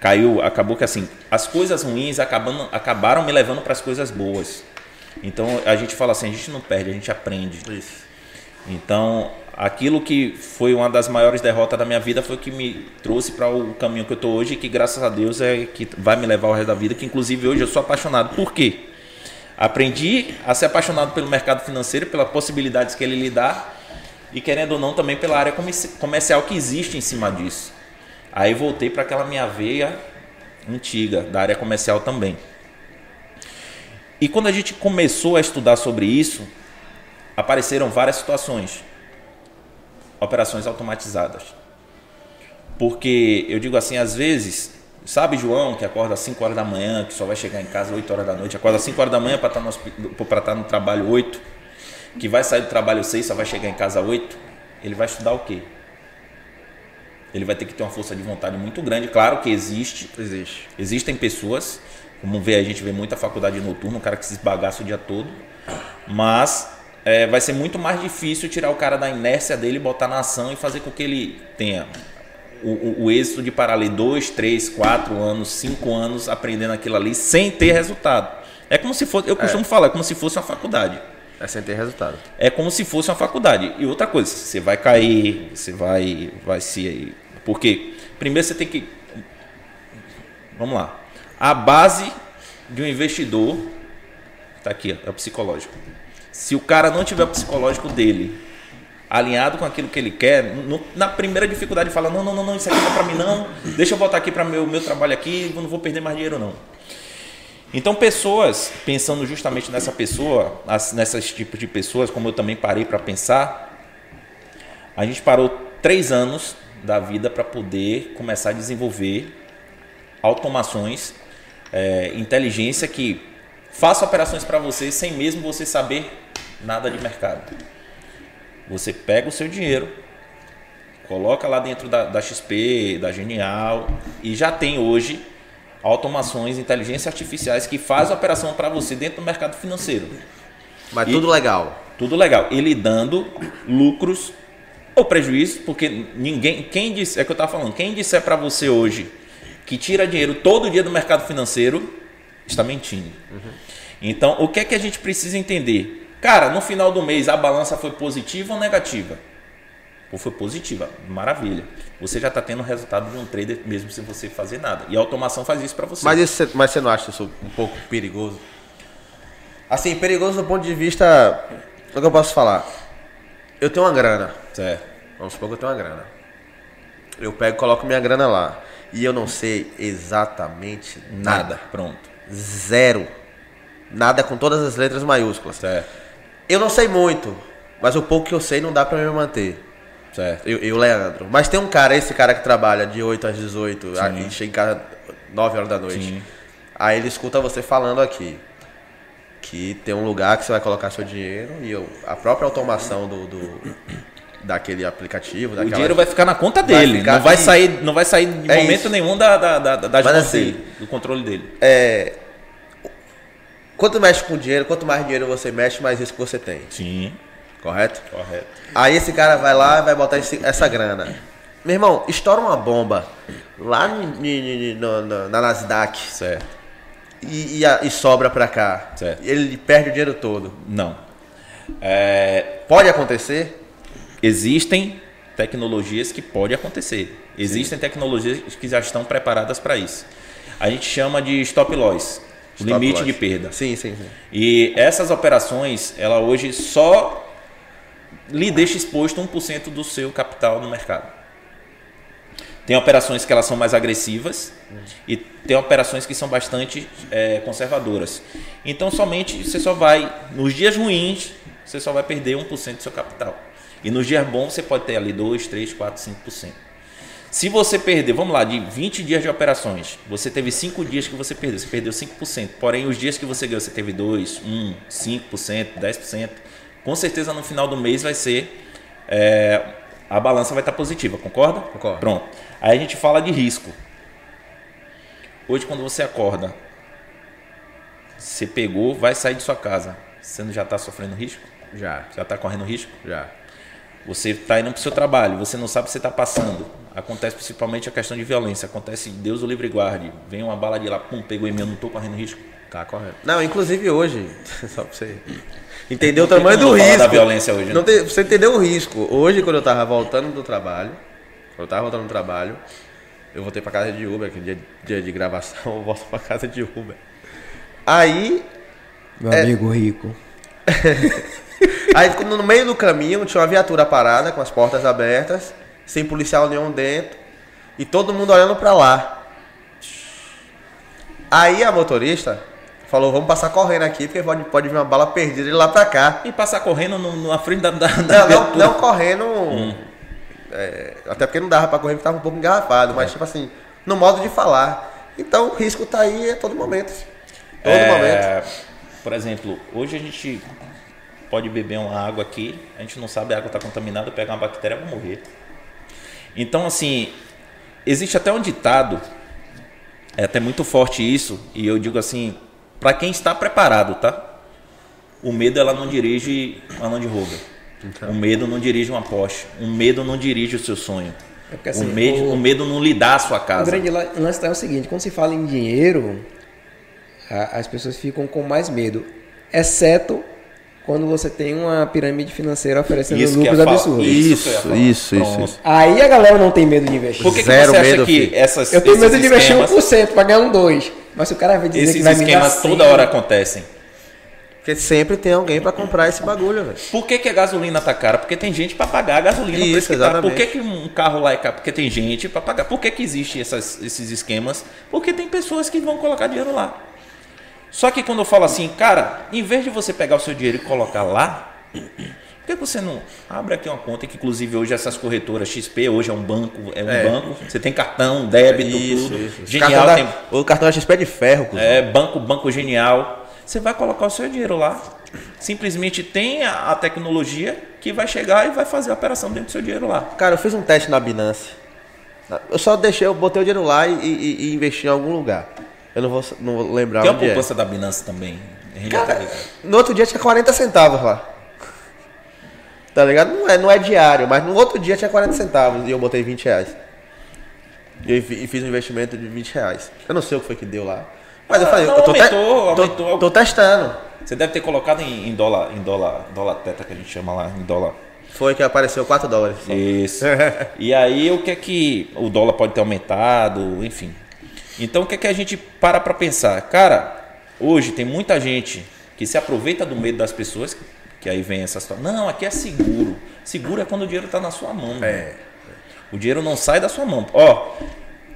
caiu, acabou que assim, as coisas ruins acabando, acabaram me levando para as coisas boas. Então a gente fala assim, a gente não perde, a gente aprende. Isso. Então, aquilo que foi uma das maiores derrotas da minha vida foi o que me trouxe para o caminho que eu estou hoje, que graças a Deus é que vai me levar ao resto da vida, que inclusive hoje eu sou apaixonado. Por quê? Aprendi a ser apaixonado pelo mercado financeiro, pelas possibilidades que ele lhe dá e querendo ou não também pela área comerci- comercial que existe em cima disso. Aí voltei para aquela minha veia antiga da área comercial também. E quando a gente começou a estudar sobre isso, apareceram várias situações. Operações automatizadas. Porque eu digo assim, às vezes, sabe João, que acorda às 5 horas da manhã, que só vai chegar em casa às 8 horas da noite, acorda às 5 horas da manhã para estar, no hospi- pra estar no trabalho 8, que vai sair do trabalho 6, só vai chegar em casa 8, ele vai estudar o quê? Ele vai ter que ter uma força de vontade muito grande. Claro que existe, Existe. Existem pessoas, como vê, a gente vê muita faculdade noturna, um cara que se esbagaça o dia todo, mas é, vai ser muito mais difícil tirar o cara da inércia dele, botar na ação e fazer com que ele tenha o, o, o êxito de parar ali dois, três, quatro anos, cinco anos aprendendo aquilo ali sem ter resultado. É como se fosse, eu costumo falar, é como se fosse uma faculdade. É sem ter resultado. É como se fosse uma faculdade. E outra coisa, você vai cair, você vai, vai se. Porque Primeiro você tem que. Vamos lá. A base de um investidor. Tá aqui, é o psicológico. Se o cara não tiver o psicológico dele alinhado com aquilo que ele quer, no- na primeira dificuldade fala: não, não, não, não, isso aqui não é para mim, não. Deixa eu voltar aqui para meu meu trabalho aqui, não vou perder mais dinheiro, não. Então, pessoas, pensando justamente nessa pessoa, as- nessas tipos de pessoas, como eu também parei para pensar, a gente parou três anos da vida para poder começar a desenvolver automações, é, inteligência que faça operações para você sem mesmo você saber nada de mercado. Você pega o seu dinheiro, coloca lá dentro da, da XP, da Genial, e já tem hoje automações, inteligências artificiais que faz a operação para você dentro do mercado financeiro. Mas E- tudo legal. Tudo legal. Ele dando lucros ou prejuízo, porque ninguém, quem disse, é que eu estava falando, quem disser para você hoje que tira dinheiro todo dia do mercado financeiro, está mentindo. Então, o que é que a gente precisa entender? Cara, no final do mês a balança foi positiva ou negativa? Ou foi positiva? Maravilha. Você já está tendo o resultado de um trader mesmo sem você fazer nada. E a automação faz isso para você. Mas, isso, mas você não acha isso um pouco perigoso? Assim, perigoso do ponto de vista. O que eu posso falar? Eu tenho uma grana. Certo. Vamos supor que eu tenho uma grana. Eu pego e coloco minha grana lá. E eu não sei exatamente nada. Nada. Pronto. Zero. Nada com todas as letras maiúsculas. Certo. Eu não sei muito, mas o pouco que eu sei não dá pra me manter. Certo. Eu, eu Leandro. Mas tem um cara, esse cara que trabalha de 8 às 18, aqui, chega em casa 9 horas da noite. Sim. Aí ele escuta você falando aqui. Que tem um lugar que você vai colocar seu dinheiro e eu, a própria automação do, do- daquele aplicativo, O daquela. dinheiro vai ficar na conta Vai dele. ficar não vai aqui. sair, não vai sair em É momento isso. nenhum da, da, da, das Mas assim, dele, do controle dele. É, quanto mexe com dinheiro, quanto mais dinheiro você mexe, mais risco você tem. Sim, Correto? correto. Aí esse cara vai lá e vai botar esse- essa grana. Meu irmão, estoura uma bomba lá no- no- na Nasdaq Certo. e, e a- e sobra pra cá. Certo. Ele perde o dinheiro todo. Não. É, Pode acontecer? existem tecnologias que pode acontecer. Existem tecnologias que já estão preparadas para isso. A gente chama de stop loss, Stop limite loss. de perda. Sim, sim, sim. E essas operações, ela hoje só lhe deixa exposto 1% do seu capital no mercado. Tem operações que elas são mais agressivas e tem operações que são bastante é, conservadoras. Então somente você só vai, nos dias ruins, você só vai perder 1% do seu capital. E nos dias bons você pode ter ali 2, 3, 4, 5%. Se você perder, vamos lá, de 20 dias de operações, você teve 5 dias que você perdeu, você perdeu 5%. Porém, os dias que você ganhou, você teve 2, 1, 5%, 10%. Com certeza no final do mês vai ser. é, a balança vai estar positiva, concorda? Concordo. Pronto. Aí a gente fala de risco. Hoje, quando você acorda, você pegou, vai sair de sua casa. Você não já está sofrendo risco? Já, Já está correndo risco? já. Você está indo para o seu trabalho, você não sabe o que você está passando. Acontece principalmente a questão de violência. Acontece, Deus o livre guarde. Vem uma bala de lá, pum, pegou em mim, eu não estou correndo risco. Tá correto. Não, inclusive hoje, só pra você entender o tamanho do risco. da violência hoje, né? Não tem- você entendeu o risco. Hoje, quando eu tava voltando do trabalho, quando eu tava voltando do trabalho, eu voltei pra casa de Uber, que dia, dia de gravação, eu volto pra casa de Uber. Aí, Meu É. amigo rico. aí no meio do caminho tinha uma viatura parada com as portas abertas, sem policial nenhum dentro, e todo mundo olhando pra lá. Aí a motorista falou, vamos passar correndo aqui, porque pode, pode vir uma bala perdida de lá pra cá. E passar correndo no- na frente da, da, da Não, não, não correndo. é, até porque não dava pra correr porque tava um pouco engarrafado, mas tipo assim, no modo de falar. Então o risco tá aí a todo momento. Todo É, momento. Por exemplo, hoje a gente pode beber uma água aqui, a gente não sabe a água está contaminada, pega uma bactéria vai morrer. Então, assim, existe até um ditado, é até muito forte isso, e eu digo assim, para quem está preparado, tá? O medo ela não dirige uma Land Rover. O medo não dirige uma Porsche. O medo não dirige o seu sonho. É porque, assim, o, medo, o- o medo não lhe dá a sua O casa. grande la- lance tá é o seguinte, quando se fala em dinheiro, a- as pessoas ficam com mais medo, exceto quando você tem uma pirâmide financeira oferecendo Isso que lucros falar. absurdos. Isso que Isso, falar. isso, isso. Aí a galera não tem medo de investir. Por que, que Zero você acha medo, que filho. essas, Eu tenho medo de investir esquemas, 1% pra ganhar um 2%. Mas se o cara vai dizer que esses vai me dar esquemas 100, toda hora acontecem. Porque sempre tem alguém pra comprar esse bagulho, velho. Por que, que a gasolina tá cara? Porque tem gente para pagar a gasolina. por Isso, que tá. Por que, que um carro lá é caro? Porque tem gente para pagar. Por que, que existe essas- esses esquemas? Porque tem pessoas que vão colocar dinheiro lá. Só que quando eu falo assim, cara, em vez de você pegar o seu dinheiro e colocar lá, por que você não abre aqui uma conta que inclusive hoje essas corretoras XP hoje é um banco, é um É. banco, você tem cartão, débito, tudo. Esse Genial cartão da- tem O cartão da XP é de ferro, cuzão. é, banco, banco genial. Você vai colocar o seu dinheiro lá. Simplesmente tem a, a tecnologia que vai chegar e vai fazer a operação dentro do seu dinheiro lá. Cara, eu fiz um teste na Binance. Eu só deixei, eu botei o dinheiro lá e, e- e investi em algum lugar. Eu não vou, não vou lembrar Tem a é. poupança da Binance também. Tá Cara, no outro dia tinha 40 centavos lá. Tá ligado? Não é, não é diário, mas no outro dia tinha 40 centavos e eu botei 20 reais. E, eu e fiz um investimento de 20 reais. Eu não sei o que foi que deu lá. Mas eu Ah, falei, não, eu tô, te- aumentou, tô- aumentou. tô testando. Você deve ter colocado em, em dólar, em dólar, dólar teta que a gente chama lá, em dólar. Foi que apareceu 4 dólares. só. Isso. e aí o que é que o dólar pode ter aumentado, enfim. Então o que é que a gente para para pensar? Cara, hoje tem muita gente que se aproveita do medo das pessoas, que aí vem essa situação. Não, aqui é seguro. Seguro é quando o dinheiro está na sua mão. É. O dinheiro não sai da sua mão. Ó,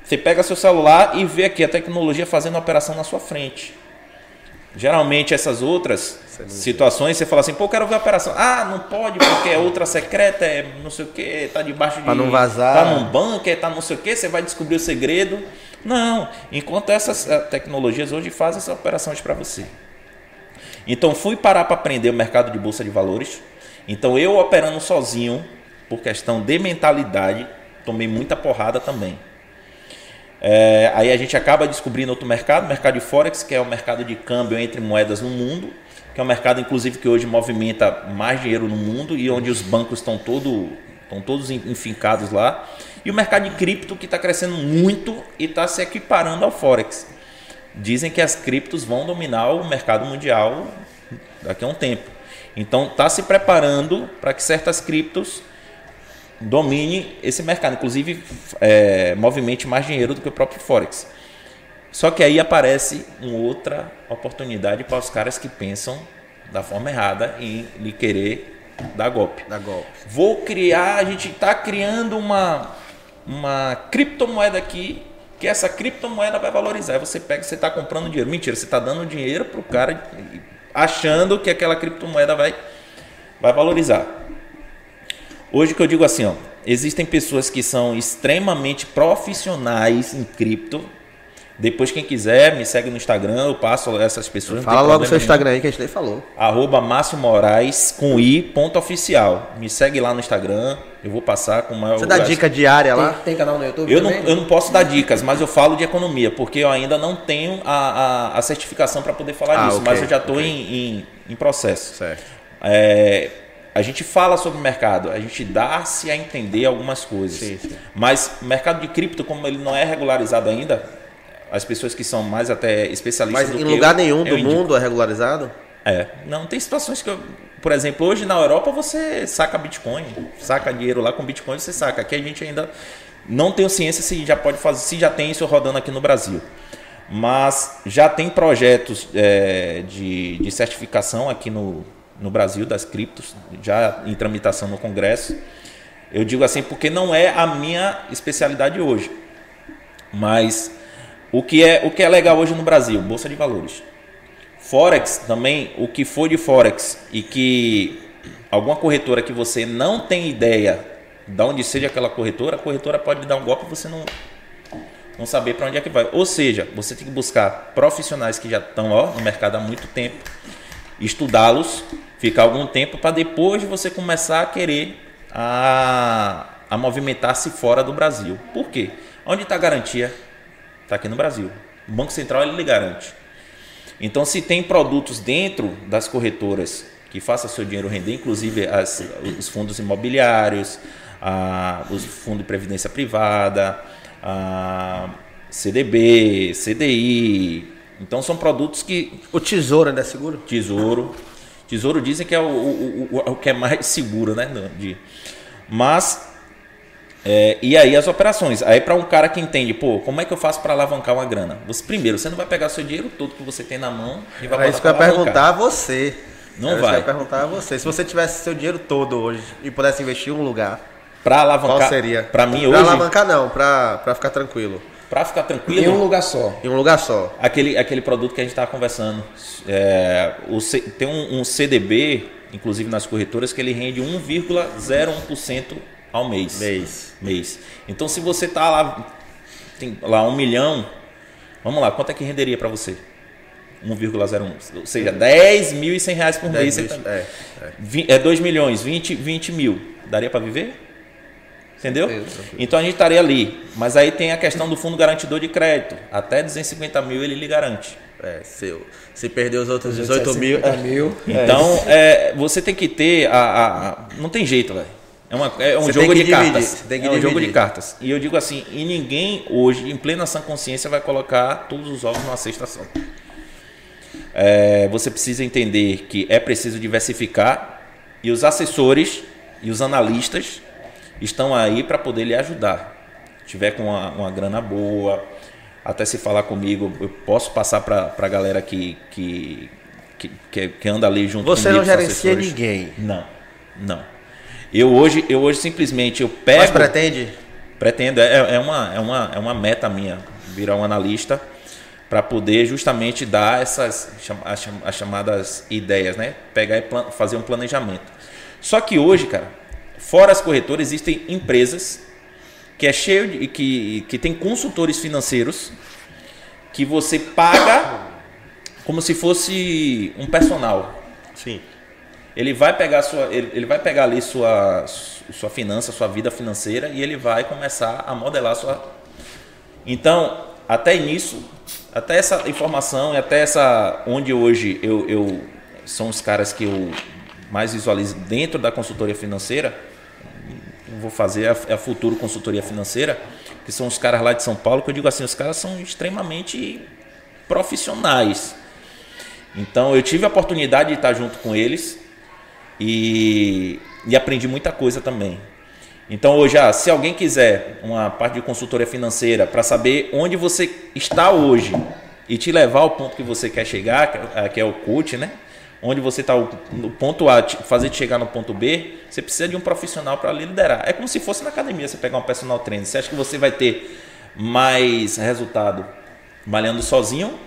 você pega seu celular e vê aqui a tecnologia fazendo a operação na sua frente. Geralmente essas outras situações você fala assim, pô, eu quero ver a operação. Ah, não pode porque é outra secreta, é não sei o que, tá debaixo de. Pra não vazar. Tá num bunker, tá não sei o que, você vai descobrir o segredo. Não, enquanto essas eh, tecnologias hoje fazem essas operações para você. Então fui parar para aprender o mercado de bolsa de valores. Então eu operando sozinho, por questão de mentalidade, tomei muita porrada também. É, aí a gente acaba descobrindo outro mercado, o mercado de Forex, que é o mercado de câmbio entre moedas no mundo, que é um mercado, inclusive, que hoje movimenta mais dinheiro no mundo e onde os bancos estão, todo, estão todos enfincados lá. E o mercado de cripto, que está crescendo muito e está se equiparando ao Forex. Dizem que as criptos vão dominar o mercado mundial daqui a um tempo. Então está se preparando para que certas criptos domine esse mercado, inclusive é, movimente mais dinheiro do que o próprio Forex. Só que aí aparece uma outra oportunidade para os caras que pensam da forma errada em lhe querer dar golpe. Dá golpe. Vou criar, a gente está criando uma, uma criptomoeda aqui, que essa criptomoeda vai valorizar. Aí você pega, você está comprando dinheiro. Mentira, você está dando dinheiro para o cara achando que aquela criptomoeda vai, vai valorizar. Hoje que eu digo assim, ó, existem pessoas que são extremamente profissionais em cripto. Depois, quem quiser, me segue no Instagram, eu passo essas pessoas. não Fala tem logo o seu nenhum Instagram aí que a gente nem falou. arroba Márcio Moraes com i ponto oficial. Me segue lá no Instagram, eu vou passar com o maior Você dá dica diária Tem, lá? tem canal no YouTube Eu não, também? eu não posso dar dicas, mas eu falo de economia, porque eu ainda não tenho a, a, a certificação para poder falar Ah, disso, ok, mas eu já estou ok. em, em, em processo. Certo. É, a gente fala sobre o mercado, a gente dá-se a entender algumas coisas. Sim, sim. Mas o mercado de cripto, como ele não é regularizado ainda, as pessoas que são mais até especialistas Mas em lugar eu, nenhum do indico. mundo é regularizado? É, não, tem situações que eu, por exemplo, hoje na Europa você saca Bitcoin, saca dinheiro lá com Bitcoin, você saca. Aqui a gente ainda não tem ciência se já pode fazer, se já tem isso rodando aqui no Brasil. Mas já tem projetos é, de, de certificação aqui no, no Brasil das criptos, já em tramitação no Congresso. Eu digo assim porque não é a minha especialidade hoje. Mas o que é, o que é legal hoje no Brasil? Bolsa de valores. Forex também, o que for de Forex e que alguma corretora que você não tem ideia de onde seja aquela corretora, a corretora pode dar um golpe e você não, não saber para onde é que vai. Ou seja, você tem que buscar profissionais que já estão no mercado há muito tempo, estudá-los, ficar algum tempo para depois você começar a querer a, a movimentar-se fora do Brasil. Por quê? Onde está a garantia? Está aqui no Brasil. O Banco Central ele lhe garante. Então, se tem produtos dentro das corretoras que façam seu dinheiro render, inclusive as, os fundos imobiliários, a, os fundos de previdência privada, a CDB, CDI. Então, são produtos que O tesouro ainda é seguro? tesouro. Tesouro dizem que é o, o, o, o que é mais seguro, né? De, mas é, e aí as operações. Aí para um cara que entende, pô, como é que eu faço para alavancar uma grana? Você, primeiro, você não vai pegar seu dinheiro todo que você tem na mão e vai É isso que eu ia perguntar a você. Não Era isso que vai. Eu ia perguntar a você. Se você tivesse seu dinheiro todo hoje e pudesse investir em um lugar, Pra alavancar. qual seria? Para mim Pra hoje, alavancar não, pra, pra ficar tranquilo. para ficar Em tranquilo, um lugar só. Em um lugar só. aquele, aquele produto que a gente estava conversando. É, o C- tem um, um CDB, inclusive nas corretoras, que ele rende 1,01% ao mês. Mês. Mês. Então, se você tá lá, tem lá um milhão, vamos lá, quanto é que renderia para você? 1,01. Ou seja, 10.100 reais por mês. 10 Você mil, tá- é, é. Vi- É 2 milhões, 20, 20 mil. Daria para viver? Entendeu? Então a gente estaria ali. Mas aí tem a questão do fundo garantidor de crédito. Até 250 mil ele lhe garante. É, se, eu- se perder os outros 18 mil. 60 mil. Então é, você tem que ter a. a- a- não tem jeito, velho. É, uma, é um Você jogo de dividir, cartas. é um jogo de dividir. cartas. E eu digo assim, e ninguém hoje, em plena sã consciência, vai colocar todos os ovos numa cesta só. É, você precisa entender que é preciso diversificar e os assessores e os analistas estão aí para poder lhe ajudar. Se tiver com uma, uma grana boa, até se falar comigo, eu posso passar para a galera que, que, que, que, anda ali junto Você comigo. não gerencia assessores. ninguém. Não, não. Eu hoje, eu hoje simplesmente eu pego. Mas pretende? Pretendo, é, é, uma, é, uma, é uma meta minha virar um analista para poder justamente dar essas as cham- as chamadas ideias, né? Pegar e fazer um planejamento. Só que hoje, cara, fora as corretoras, existem empresas que é cheio de que, que tem consultores financeiros que você paga como se fosse um personal. Sim. Ele vai pegar sua, ele, ele vai pegar ali sua, sua finança, sua vida financeira e ele vai começar a modelar sua. Então, até nisso, até essa informação e até essa onde hoje eu, eu são os caras que eu mais visualizo dentro da consultoria financeira. Vou fazer a, a futuro consultoria financeira, que são os caras lá de São Paulo, que eu digo assim, os caras são extremamente profissionais. Então eu tive a oportunidade de estar junto com eles e, e aprendi muita coisa também. Então hoje, ah, se alguém quiser uma parte de consultoria financeira para saber onde você está hoje e te levar ao ponto que você quer chegar, que é- que é o coach, né? Onde você está no ponto A, fazer te chegar no ponto B, você precisa de um profissional para liderar. É como se fosse na academia você pegar um personal trainer. Você acha que você vai ter mais resultado malhando sozinho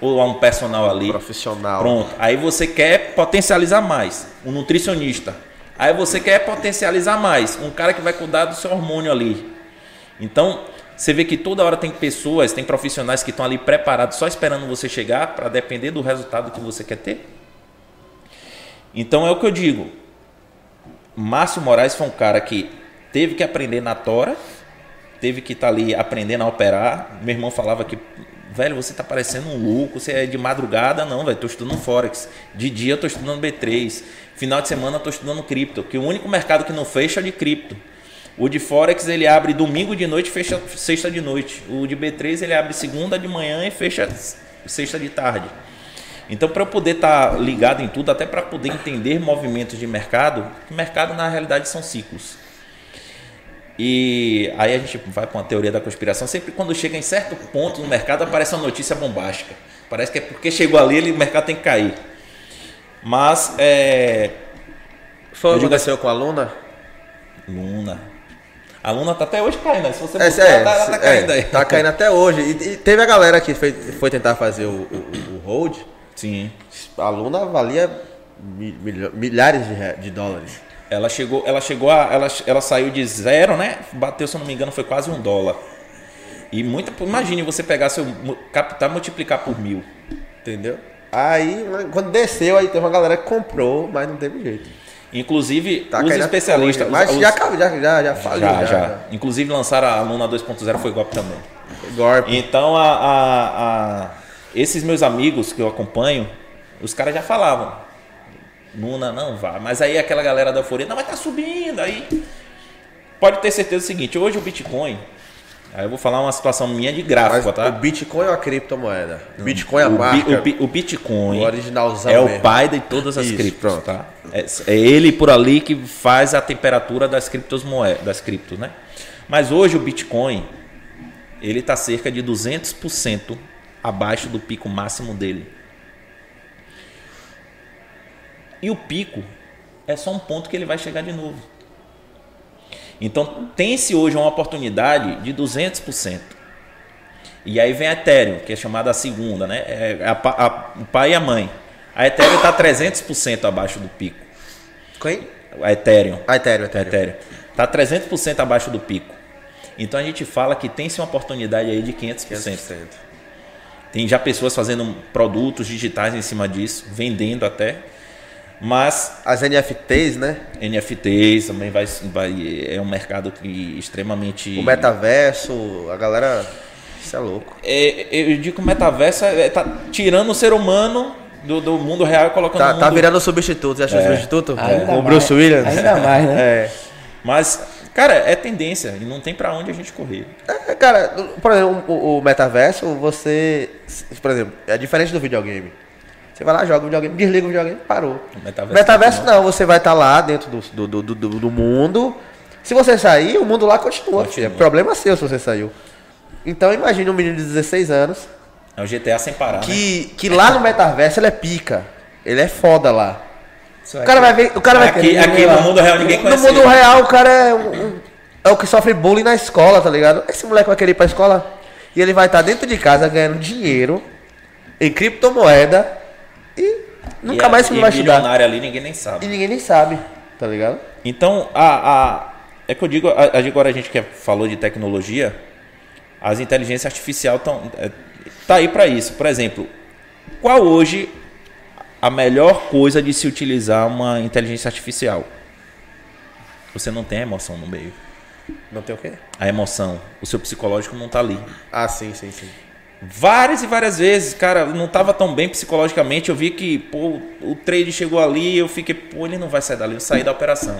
ou há um personal ali? Profissional. Pronto. Aí você quer potencializar mais. Um nutricionista. Aí você quer potencializar mais. Um cara que vai cuidar do seu hormônio ali. Então, você vê que toda hora tem pessoas, tem profissionais que estão ali preparados só esperando você chegar para depender do resultado que você quer ter. Então é o que eu digo. Márcio Moraes foi um cara que teve que aprender na tora, teve que estar ali aprendendo a operar. Meu irmão falava que, velho, você tá parecendo um louco, você é de madrugada, não, velho, tô estudando Forex. De dia eu tô estudando B3. Final de semana eu tô estudando cripto, que o único mercado que não fecha é de cripto. O de Forex ele abre domingo de noite e fecha sexta de noite. O de B3 ele abre segunda de manhã e fecha sexta de tarde. Então, para eu poder estar ligado em tudo, até para poder entender movimentos de mercado, mercado na realidade são ciclos. E aí a gente vai com a teoria da conspiração. Sempre quando chega em certo ponto no mercado aparece uma notícia bombástica. Parece que é porque chegou ali, ele- o mercado tem que cair. Mas é. Foi o que aconteceu com a Luna? Luna. A Luna tá até hoje caindo. né? Se você É, buscar, é, tá, ela tá caindo aí. tá caindo até hoje. E, e teve a galera que foi, foi tentar fazer o, o, o hold. Sim. A Luna valia milhares de, de dólares. Ela chegou, ela chegou a, ela, ela saiu de zero, né? Bateu, se eu não me engano, foi quase um dólar. E muita, imagine você pegar seu capital e multiplicar por mil. Entendeu? Aí, quando desceu, aí teve uma galera que comprou, mas não teve jeito. Inclusive, Tá os especialistas. Mas os- já, acabou, já, já, já faliu. já, já. Inclusive lançaram a Luna 2.0 foi golpe também. Golpe. Então, a, a- a- esses meus amigos que eu acompanho, os caras já falavam. Luna, não vá. Mas aí aquela galera da euforia, não, mas tá subindo. Aí pode ter certeza do seguinte: hoje o Bitcoin Aí eu vou falar uma situação minha de gráfico, o tá? Bitcoin é a criptomoeda? Bitcoin é a O, marca. o bi- o Bitcoin o originalzão é o mesmo. pai de todas as Isso, criptos, tá? É, é ele por ali que faz a temperatura das criptos moedas, das criptos, né? Mas hoje o Bitcoin ele está cerca de 200% abaixo do pico máximo dele. E o pico é só um ponto que ele vai chegar de novo. Então tem-se hoje uma oportunidade de 200%. E aí vem a Ethereum, que é chamada a segunda, né? É a a- o pai e a mãe. A Ethereum está 300% abaixo do pico. Quem? A Ethereum. Ah, Ethereum, A Ethereum. Está 300% abaixo do pico. Então a gente fala que tem-se uma oportunidade aí de 500%. 500%. Tem já pessoas fazendo produtos digitais em cima disso, vendendo até. Mas As NFTs, né? NFTs também vai, vai é um mercado que extremamente O metaverso, a galera. Isso é louco. É, eu digo que o metaverso é, tá tirando o ser humano do, do mundo real e colocando Tá, no tá mundo... virando substituto. Você achou É. substituto? Ainda Com o mais. Bruce Williams. Ainda mais, né? É. Mas, cara, é tendência e não tem pra onde a gente correr. É, Cara, por exemplo, o, o metaverso, você. Por exemplo, é diferente do videogame. Você vai lá, joga o videogame, desliga o videogame, parou. Metaverso Metaverso continua. não, você vai estar lá dentro do, do, do, do, do mundo. Se você sair, o mundo lá continua. Continua. É problema seu se você saiu. Então imagine um menino de 16 anos É o GTA sem parar, né? que, que lá no metaverso ele é pica. Ele é foda lá. Isso O cara vai ver. O cara vai Aqui, aqui no mundo real ninguém No conhece mundo ele. real, o cara é, um- um- é o que sofre bullying na escola, tá ligado? Esse moleque vai querer ir pra escola e ele vai estar dentro de casa ganhando dinheiro em criptomoeda e nunca E a- mais e vai estudar. milionário ali ninguém nem E sabe. ninguém nem sabe, tá ligado? Então, a, a- é que eu digo, a- agora a gente que falou de tecnologia, as inteligências artificiais estão é, tá aí para isso. Por exemplo, qual hoje a melhor coisa de se utilizar uma inteligência artificial? Você não tem a emoção no meio. Não tem o quê? A emoção, o seu psicológico não tá ali. Ah, sim, sim, sim. Várias e várias vezes, cara, não tava tão bem psicologicamente. Eu vi que, pô, o trade chegou ali, eu fiquei, pô, ele não vai sair dali, eu saí da operação.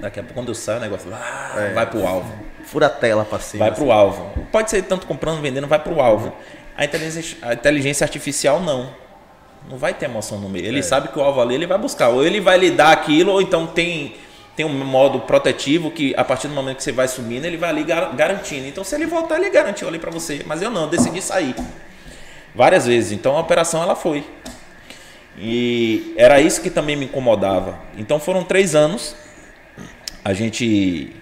Daqui a pouco, quando eu saio, o negócio ah, É. vai pro alvo. Fura a tela pra cima. Vai pro alvo. Pode ser tanto comprando, vendendo, vai pro alvo. A inteligência, a inteligência artificial não. Não vai ter emoção no meio. Ele É. sabe que o alvo ali ele vai buscar. Ou ele vai lhe dar aquilo, ou então tem, tem um modo protetivo que a partir do momento que você vai subindo, ele vai ali gar- garantindo. Então se ele voltar, ele garantiu ali para você. Mas eu não, eu decidi sair. Várias vezes. Então a operação ela foi. E era isso que também me incomodava. Então foram três anos a gente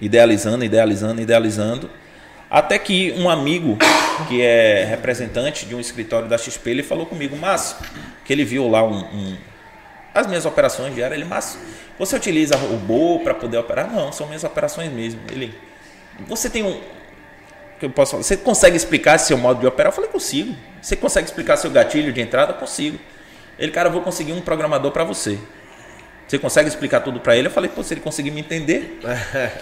idealizando, idealizando, idealizando, até que um amigo que é representante de um escritório da XP, ele falou comigo, Márcio, que ele viu lá um, um- as minhas operações diárias, ele, Márcio, você utiliza robô para poder operar? Não, são minhas operações mesmo. Ele, você tem um que eu posso falar, você consegue explicar seu modo de operar? Eu falei, consigo. Você consegue explicar seu gatilho de entrada? Consigo. Ele, cara, eu vou conseguir um programador para você. Você consegue explicar tudo para ele? Eu falei, pô, se ele conseguir me entender.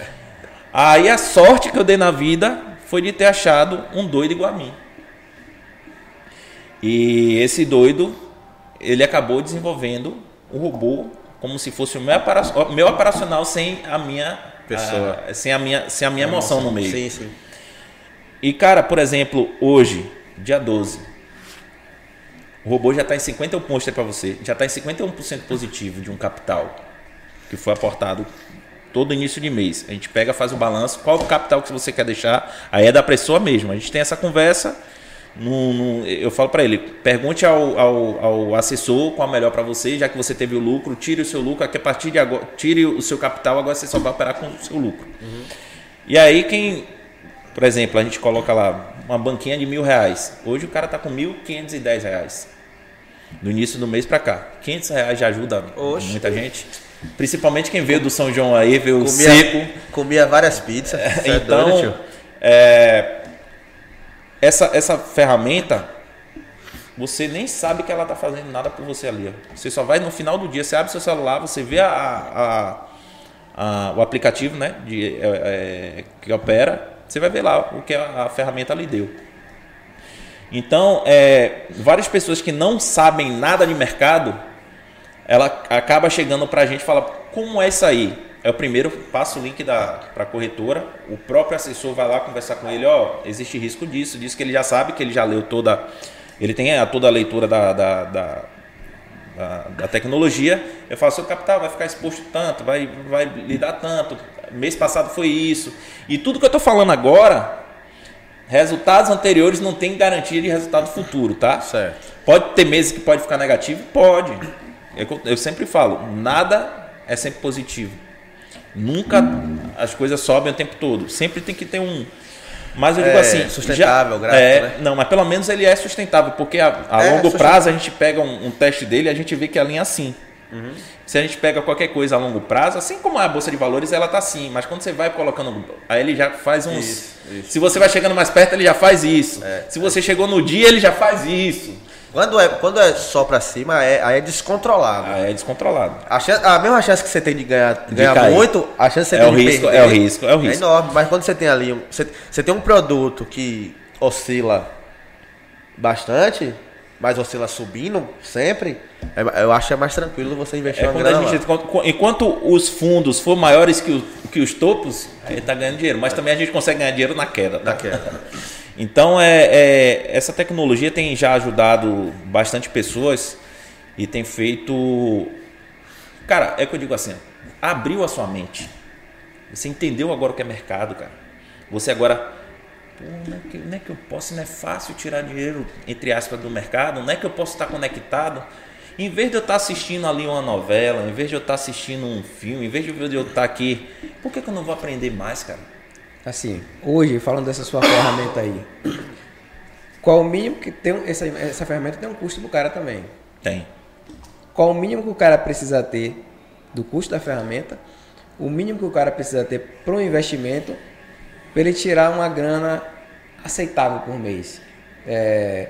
Aí a sorte que eu dei na vida foi de ter achado um doido igual a mim. E esse doido, ele acabou desenvolvendo um robô como se fosse o meu, opera- o meu operacional sem a minha Pessoa. a- sem a minha sem a minha emoção no meio. Sim, sim. E cara, por exemplo, hoje, dia 12, o robô já está em 51 pontos para você, já está em 51% positivo de um capital que foi aportado todo início de mês. A gente pega, faz o balanço, qual o capital que você quer deixar, aí é da pessoa mesmo. A gente tem essa conversa, no- eu falo para ele, pergunte ao, ao, ao assessor qual é melhor para você, já que você teve o lucro, tire o seu lucro, que a partir de agora, tire o seu capital, agora você só vai operar com o seu lucro. E aí quem, por exemplo, a gente coloca lá uma banquinha de mil reais. Hoje o cara tá com mil quinhentos e dez reais. Do início do mês para cá. 500 reais já ajuda Oxe. muita gente. Principalmente quem veio do São João aí, veio Comia, seco. comia várias pizzas. Cê é então, é, essa, essa ferramenta, você nem sabe que ela está fazendo nada por você ali. ó. Você só vai no final do dia, você abre seu celular, você vê a, a- a- o aplicativo né, de, é, é, que opera, você vai ver lá o que a, a ferramenta lhe deu. Então, é, várias pessoas que não sabem nada de mercado, ela acaba chegando para a gente e fala, como é isso aí? É o primeiro, passa o link para a corretora, o próprio assessor vai lá conversar com ele, ó, existe risco disso, diz que ele já sabe, que ele já leu toda, ele tem a, toda a leitura da, da, da, da, da tecnologia, eu falo, seu capital vai ficar exposto tanto, vai, vai lhe dar tanto, mês passado foi isso, e tudo que eu estou falando agora, resultados anteriores não tem garantia de resultado futuro, tá? Certo. Pode ter meses que pode ficar negativo? Pode. Eu, eu sempre falo, nada é sempre positivo. Nunca as coisas sobem o tempo todo. Sempre tem que ter um. Mas eu digo É, assim. sustentável, gráfico, é, né? Não, mas pelo menos ele é sustentável, porque a, a É, longo prazo a gente pega um, um teste dele e a gente vê que a linha é assim. Uhum. Se a gente pega qualquer coisa a longo prazo, assim como a bolsa de valores, ela tá assim, mas quando você vai colocando, aí ele já faz uns. Isso, isso. Se você vai chegando mais perto, ele já faz isso. É. Se você chegou no dia, ele já faz isso. Quando é, quando é só pra cima, é, aí é descontrolado. Aí é descontrolado. A, chance- a mesma chance que você tem de ganhar, De ganhar cair. muito, a chance que você É tem o de risco, perder é o risco, é o risco. enorme. Mas quando você tem ali, você, você tem um produto que oscila bastante, mas oscila subindo sempre, é- eu acho que é mais tranquilo você investir É uma grana gente, enquanto os fundos for maiores que, o- que os topos, aí tá ganhando dinheiro. Mas também a gente consegue ganhar dinheiro na queda. Tá? Na queda. Então é, é- essa tecnologia tem já ajudado bastante pessoas e tem feito. Cara, é que eu digo assim, abriu a sua mente. Você entendeu agora o que é mercado, cara. Você agora. Não, é que, não é que eu posso, não é fácil tirar dinheiro, entre aspas, do mercado, não é que eu posso estar conectado. Em vez de eu estar assistindo ali uma novela, em vez de eu estar assistindo um filme, em vez de eu estar aqui, por que, que eu não vou aprender mais, cara? Assim, hoje, falando dessa sua ferramenta aí, qual o mínimo que tem. Essa, essa ferramenta tem um custo pro cara também. Tem. Qual o mínimo que o cara precisa ter do custo da ferramenta, o mínimo que o cara precisa ter para um investimento, para ele tirar uma grana aceitável por mês. É,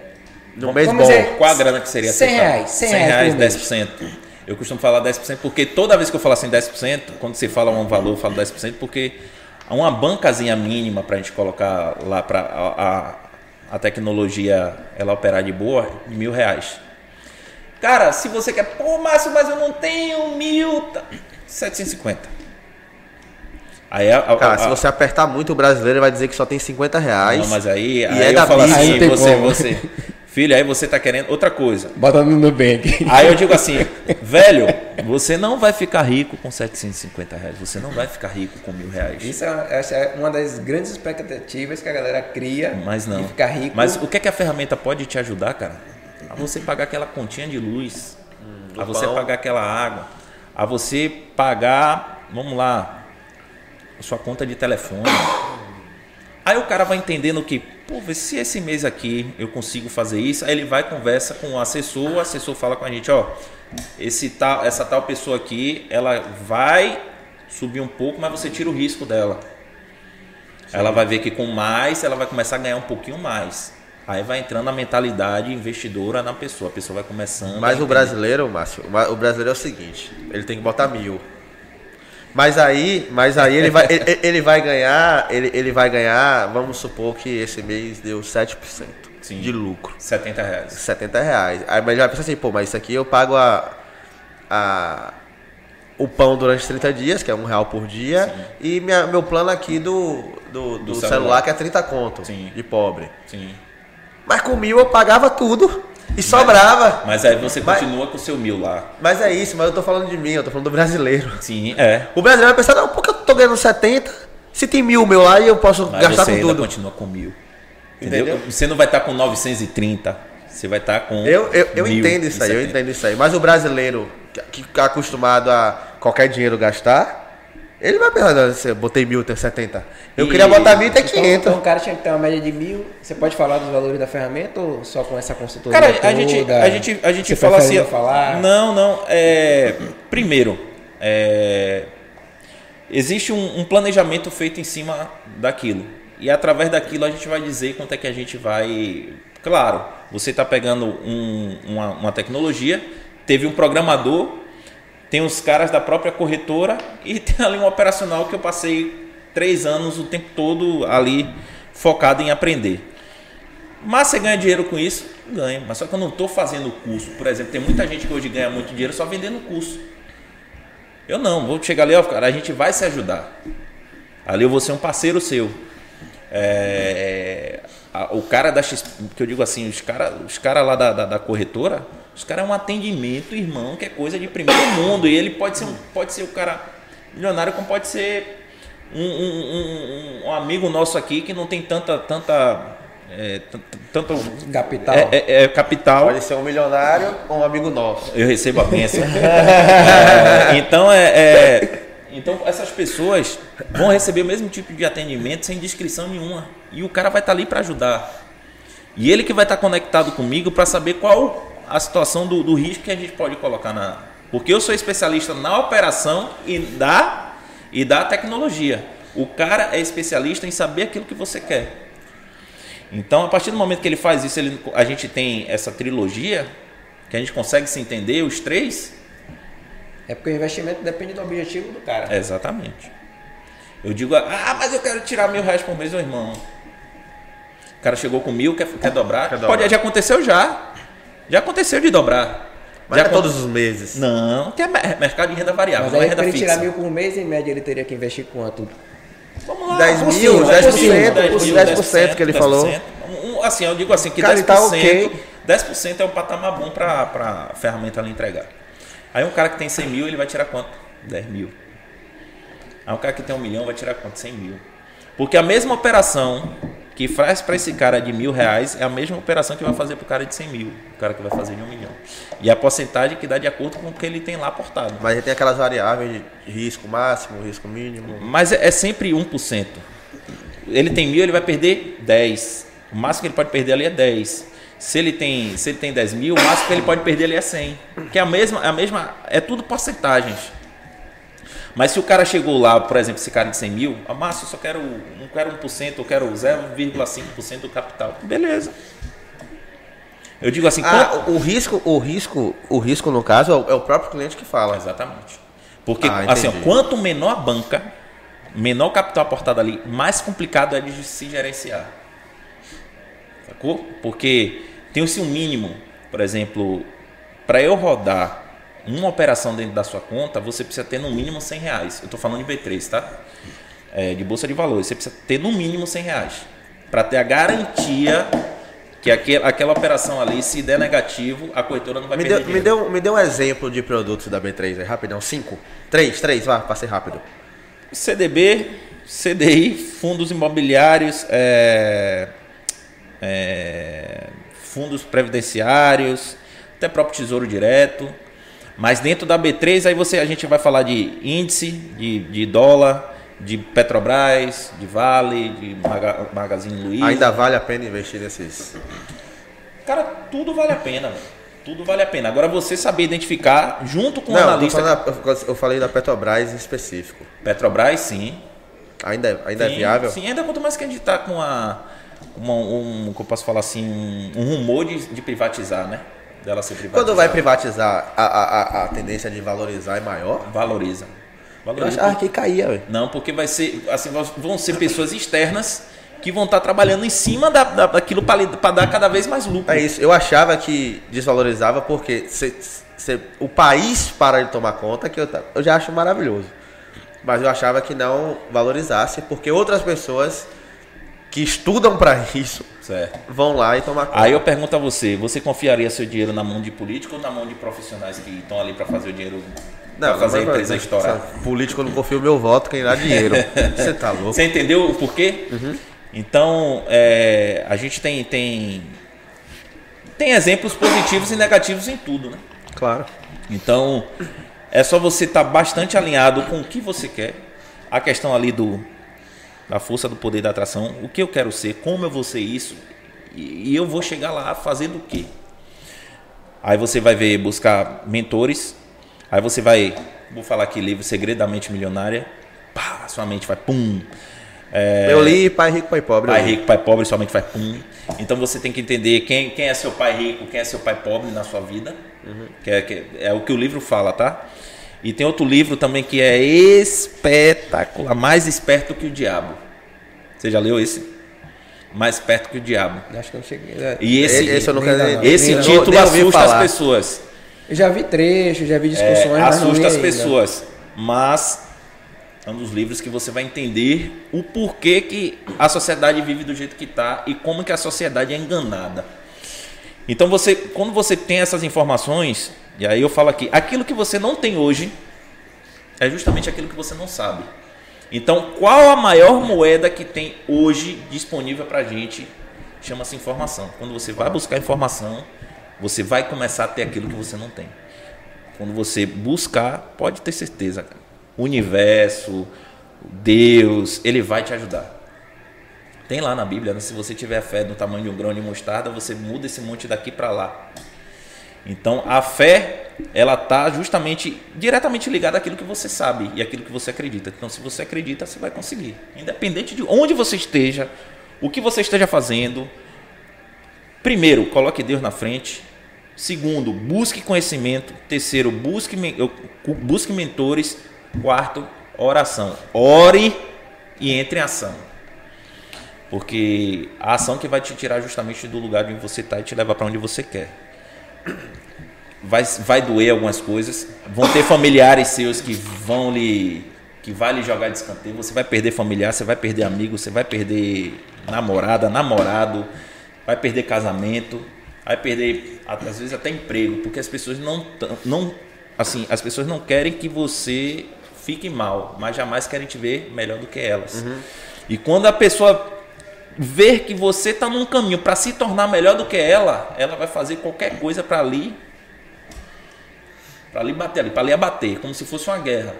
No mês bom. dizer, Qual a grana que seria 100 aceitável? reais, 100 reais por mês. 10%. Eu costumo falar 10% porque toda vez que eu falo assim 10%, quando você fala um valor, eu falo 10% porque uma bancazinha mínima para a gente colocar lá para a, a, a tecnologia ela operar de boa, mil reais. Cara, se você quer, pô, Márcio, mas eu não tenho mil, tá, 750. Aí a, a, Cara, a- se você apertar muito o brasileiro, ele vai dizer que só tem 50 reais. não, mas aí, E aí é eu da falo. Aí assim, tem você, você, filho, aí você tá querendo outra coisa. Bota no Nubank. Aí eu digo assim, velho, você não vai ficar rico com 750 reais, você não vai ficar rico com mil reais. Isso é, essa é uma das grandes expectativas que a galera cria Mas não. de ficar rico. Mas o que é que a ferramenta pode te ajudar, cara? A você pagar aquela continha de luz, a você pão. pagar aquela água, a você pagar, vamos lá, a sua conta de telefone. Aí o cara vai entendendo que, pô, vê se esse mês aqui eu consigo fazer isso, aí ele vai conversa com o assessor, o assessor fala com a gente, ó, esse tal, essa tal pessoa aqui, ela vai subir um pouco, mas você tira o risco dela. Ela vai ver que com mais ela vai começar a ganhar um pouquinho mais. Aí vai entrando a mentalidade investidora na pessoa. A pessoa vai começando. Mas o brasileiro, Márcio, o brasileiro é o seguinte, ele tem que botar mil. Mas aí, mas aí ele vai, ele, ele vai ganhar, ele, ele vai ganhar, vamos supor que esse mês deu 7% Sim. de lucro. 70 reais. 70 reais. Aí mas ele vai pensar assim, pô, mas isso aqui eu pago a, a o pão durante 30 dias, que é um real por dia, e minha, meu plano aqui do, do, do celular. celular. que é 30 conto Sim. de pobre. Sim. Mas com mil eu pagava tudo e sobrava. Mas aí você Mas- continua com o seu mil lá. Mas é isso, mas eu tô falando de mim, eu tô falando do brasileiro. Sim, é. O brasileiro vai pensar, não, por que eu tô ganhando 70? Se tem mil meu lá e eu posso Mas gastar com ainda tudo. continua com mil. Entendeu? Entendeu? Você não vai estar com 930. Você vai estar com. Eu, eu, eu entendo isso aí, eu 70. entendo isso aí. Mas o brasileiro que que é acostumado a qualquer dinheiro gastar, ele vai pensar, se eu botei mil, tem 70. Eu E- queria botar mil e ter Então, 500. então o cara tinha que ter uma média de mil. Você pode falar dos valores da ferramenta ou só com essa consultoria? Cara, a toda? gente, a gente, a gente Você fala assim. não falar? Não, não. É, primeiro, é, existe um, um planejamento feito em cima daquilo. E através daquilo a gente vai dizer quanto é que a gente vai. Claro, você está pegando um- uma, uma tecnologia, teve um programador, tem os caras da própria corretora e tem ali um operacional que eu passei três anos o tempo todo ali focado em aprender. Mas você ganha dinheiro com isso? Ganha. Mas só que eu não estou fazendo curso. Por exemplo, tem muita gente que hoje ganha muito dinheiro só vendendo curso. Eu não, vou chegar ali, ó, cara, a gente vai se ajudar. Ali eu vou ser um parceiro seu. É, a- o cara da que eu digo assim, os caras os cara lá da, da, da corretora, os caras é um atendimento, irmão, que é coisa de primeiro mundo. E ele pode ser, um, pode ser o cara milionário, como pode ser um, um- um- um amigo nosso aqui que não tem tanta. tanta é, tanto Capital. é- é- é capital. Pode ser um milionário ou um amigo nosso. Eu recebo a bênção. É, então, é, é- então, essas pessoas vão receber o mesmo tipo de atendimento sem descrição nenhuma. E o cara vai estar ali para ajudar. E ele que vai estar conectado comigo para saber qual a situação do, do risco que a gente pode colocar na. Porque eu sou especialista na operação e da, e da tecnologia. O cara é especialista em saber aquilo que você quer. Então, a partir do momento que ele faz isso, ele- a gente tem essa trilogia, que a gente consegue se entender, os três. É porque o investimento depende do objetivo do cara. Exatamente. Eu digo, ah, mas eu quero tirar mil reais por mês, meu irmão. O cara chegou com mil, quer, quer dobrar? Quer dobrar. Pode, já aconteceu já. Já aconteceu de dobrar. Mas já é todos os meses. Não, que é mer- mercado de renda variável, Mas não é renda ele fixa. tirar mil por mês, em média, ele teria que investir quanto? Vamos lá, 10 por mil, cima, 10%, por cima, os 10% que ele falou. Um- assim, eu digo assim, que Cara, 10%, tá ok. 10% é um patamar bom para a ferramenta ali entregar. Aí um cara que tem 100 mil, ele vai tirar quanto? 10 mil. Aí um cara que tem um milhão vai tirar quanto? 100 mil. Porque a mesma operação que faz para esse cara de mil reais é a mesma operação que vai fazer para o cara de 100 mil, o cara que vai fazer de um milhão. E a porcentagem que dá de acordo com o que ele tem lá aportado. Mas ele tem aquelas variáveis de risco máximo, risco mínimo. Mas é, é sempre 1%. Ele tem mil, ele vai perder 10. O máximo que ele pode perder ali é 10. Se ele tem, se ele tem 10 mil, o máximo que ele pode perder ali é 100. Que é a mesma, é a mesma, é tudo porcentagens. Mas se o cara chegou lá, por exemplo, esse cara de 100 mil, a massa eu só quero, não quero 1%, eu quero 0,5% do capital. Beleza. Eu digo assim, Ah, o, o risco, o risco, o risco no caso é o, é o próprio cliente que fala. Exatamente. Porque, Ah, assim, ó, quanto menor a banca, menor o capital aportado ali, mais complicado é de se gerenciar. Sacou? Porque tem-se um mínimo, por exemplo, para eu rodar uma operação dentro da sua conta, você precisa ter no mínimo 100 reais. Eu estou falando de B3, tá? É, de bolsa de valores. Você precisa ter no mínimo 100 reais. Para ter a garantia que aquele, aquela operação ali, se der negativo, a corretora não vai Me perder deu, me, deu, me deu um exemplo de produtos da B3 aí, rapidão. Cinco? Três, três, vá, passei rápido. CDB, CDI, fundos imobiliários, é, é, fundos previdenciários, até próprio Tesouro Direto. Mas dentro da B3, aí você, a gente vai falar de índice, de, de dólar, de Petrobras, de Vale, de Maga, Magazine Luiza. Ainda vale a pena investir nesses. Cara, tudo vale a pena. velho. Tudo vale a pena. Agora você saber identificar, junto com o Não, analista. falando da- eu falei da Petrobras em específico. Petrobras, sim. Ainda, é- ainda Sim, é viável? Sim, ainda quanto mais que a gente está com a, uma, um, como eu posso falar assim, um, um rumor de, de privatizar, né? Dela ser privatizada. Quando vai privatizar, a, a, a, a tendência de valorizar é maior? Valoriza. Eu Valoriza. achava que caía, velho. Não, porque vai ser, assim, vão ser pessoas externas que vão estar trabalhando em cima da, da- daquilo para dar cada vez mais lucro. É isso. Eu achava que desvalorizava porque se, se- o país para de tomar conta, que eu, eu já acho maravilhoso. Mas eu achava que não valorizasse porque outras pessoas que estudam para isso Certo. vão lá e tomar conta. Aí eu pergunto a você, você confiaria seu dinheiro na mão de político ou na mão de profissionais que estão ali para fazer o dinheiro, para fazer a empresa estourar? Político eu não confio meu voto, quem dá dinheiro. Você tá louco? Você entendeu o porquê? Então, é, a gente tem, tem, tem exemplos positivos e negativos em tudo, né? Claro. Então, é só você estar bastante alinhado com o que você quer. A questão ali do da força do poder da atração, o que eu quero ser, como eu vou ser isso, e, eu vou chegar lá fazendo o quê? Aí você vai ver, buscar mentores, aí você vai, vou falar aqui, livro Segredo da Mente Milionária, pá, sua mente vai pum. É, Eu li Pai Rico, Pai Pobre. Pai rico, pai pobre, sua mente vai pum. Então você tem que entender quem, quem é seu pai rico, quem é seu pai pobre na sua vida. Que, é, que é o que o livro fala, tá? E tem outro livro também que é espetacular, mais esperto que o diabo. Você já leu esse? Mais esperto que o diabo. Acho que eu não cheguei. é. E esse, Esse eu nunca- esse nem- título nem assusta falar. as pessoas. Eu já vi trechos, já vi É, discussões, li assusta as ainda. pessoas. mas é um dos livros que você vai entender o porquê que a sociedade vive do jeito que está e como que a sociedade é enganada. Então você, quando você tem essas informações, e aí eu falo aqui, aquilo que você não tem hoje é justamente aquilo que você não sabe. Então, qual a maior moeda que tem hoje disponível para a gente? Chama-se informação. Quando você vai buscar informação, você vai começar a ter aquilo que você não tem. Quando você buscar, pode ter certeza, cara. O universo, Deus, ele vai te ajudar. Tem lá na Bíblia, né? se você tiver fé no tamanho de um grão de mostarda, você muda esse monte daqui para lá. Então, a fé, ela tá justamente diretamente ligada àquilo que você sabe e àquilo que você acredita. Então, se você acredita, você vai conseguir. Independente de onde você esteja, o que você esteja fazendo. Primeiro, coloque Deus na frente. Segundo, busque conhecimento. Terceiro, busque, busque mentores. Quarto, oração. Ore e entre em ação. Porque a ação que vai te tirar justamente do lugar onde você está e te levar para onde você quer. Vai, vai doer algumas coisas. Vão ter familiares seus que vão lhe. que vai lhe jogar de escanteio. Você vai perder familiar, você vai perder amigo, você vai perder namorada, namorado, vai perder casamento, vai perder às vezes até emprego, porque as pessoas não não assim, as pessoas não querem que você fique mal, mas jamais querem te ver melhor do que elas. Uhum. E quando a pessoa ver que você está num caminho para se tornar melhor do que ela, ela vai fazer qualquer coisa para ali para ali bater ali, para ali abater, como se fosse uma guerra.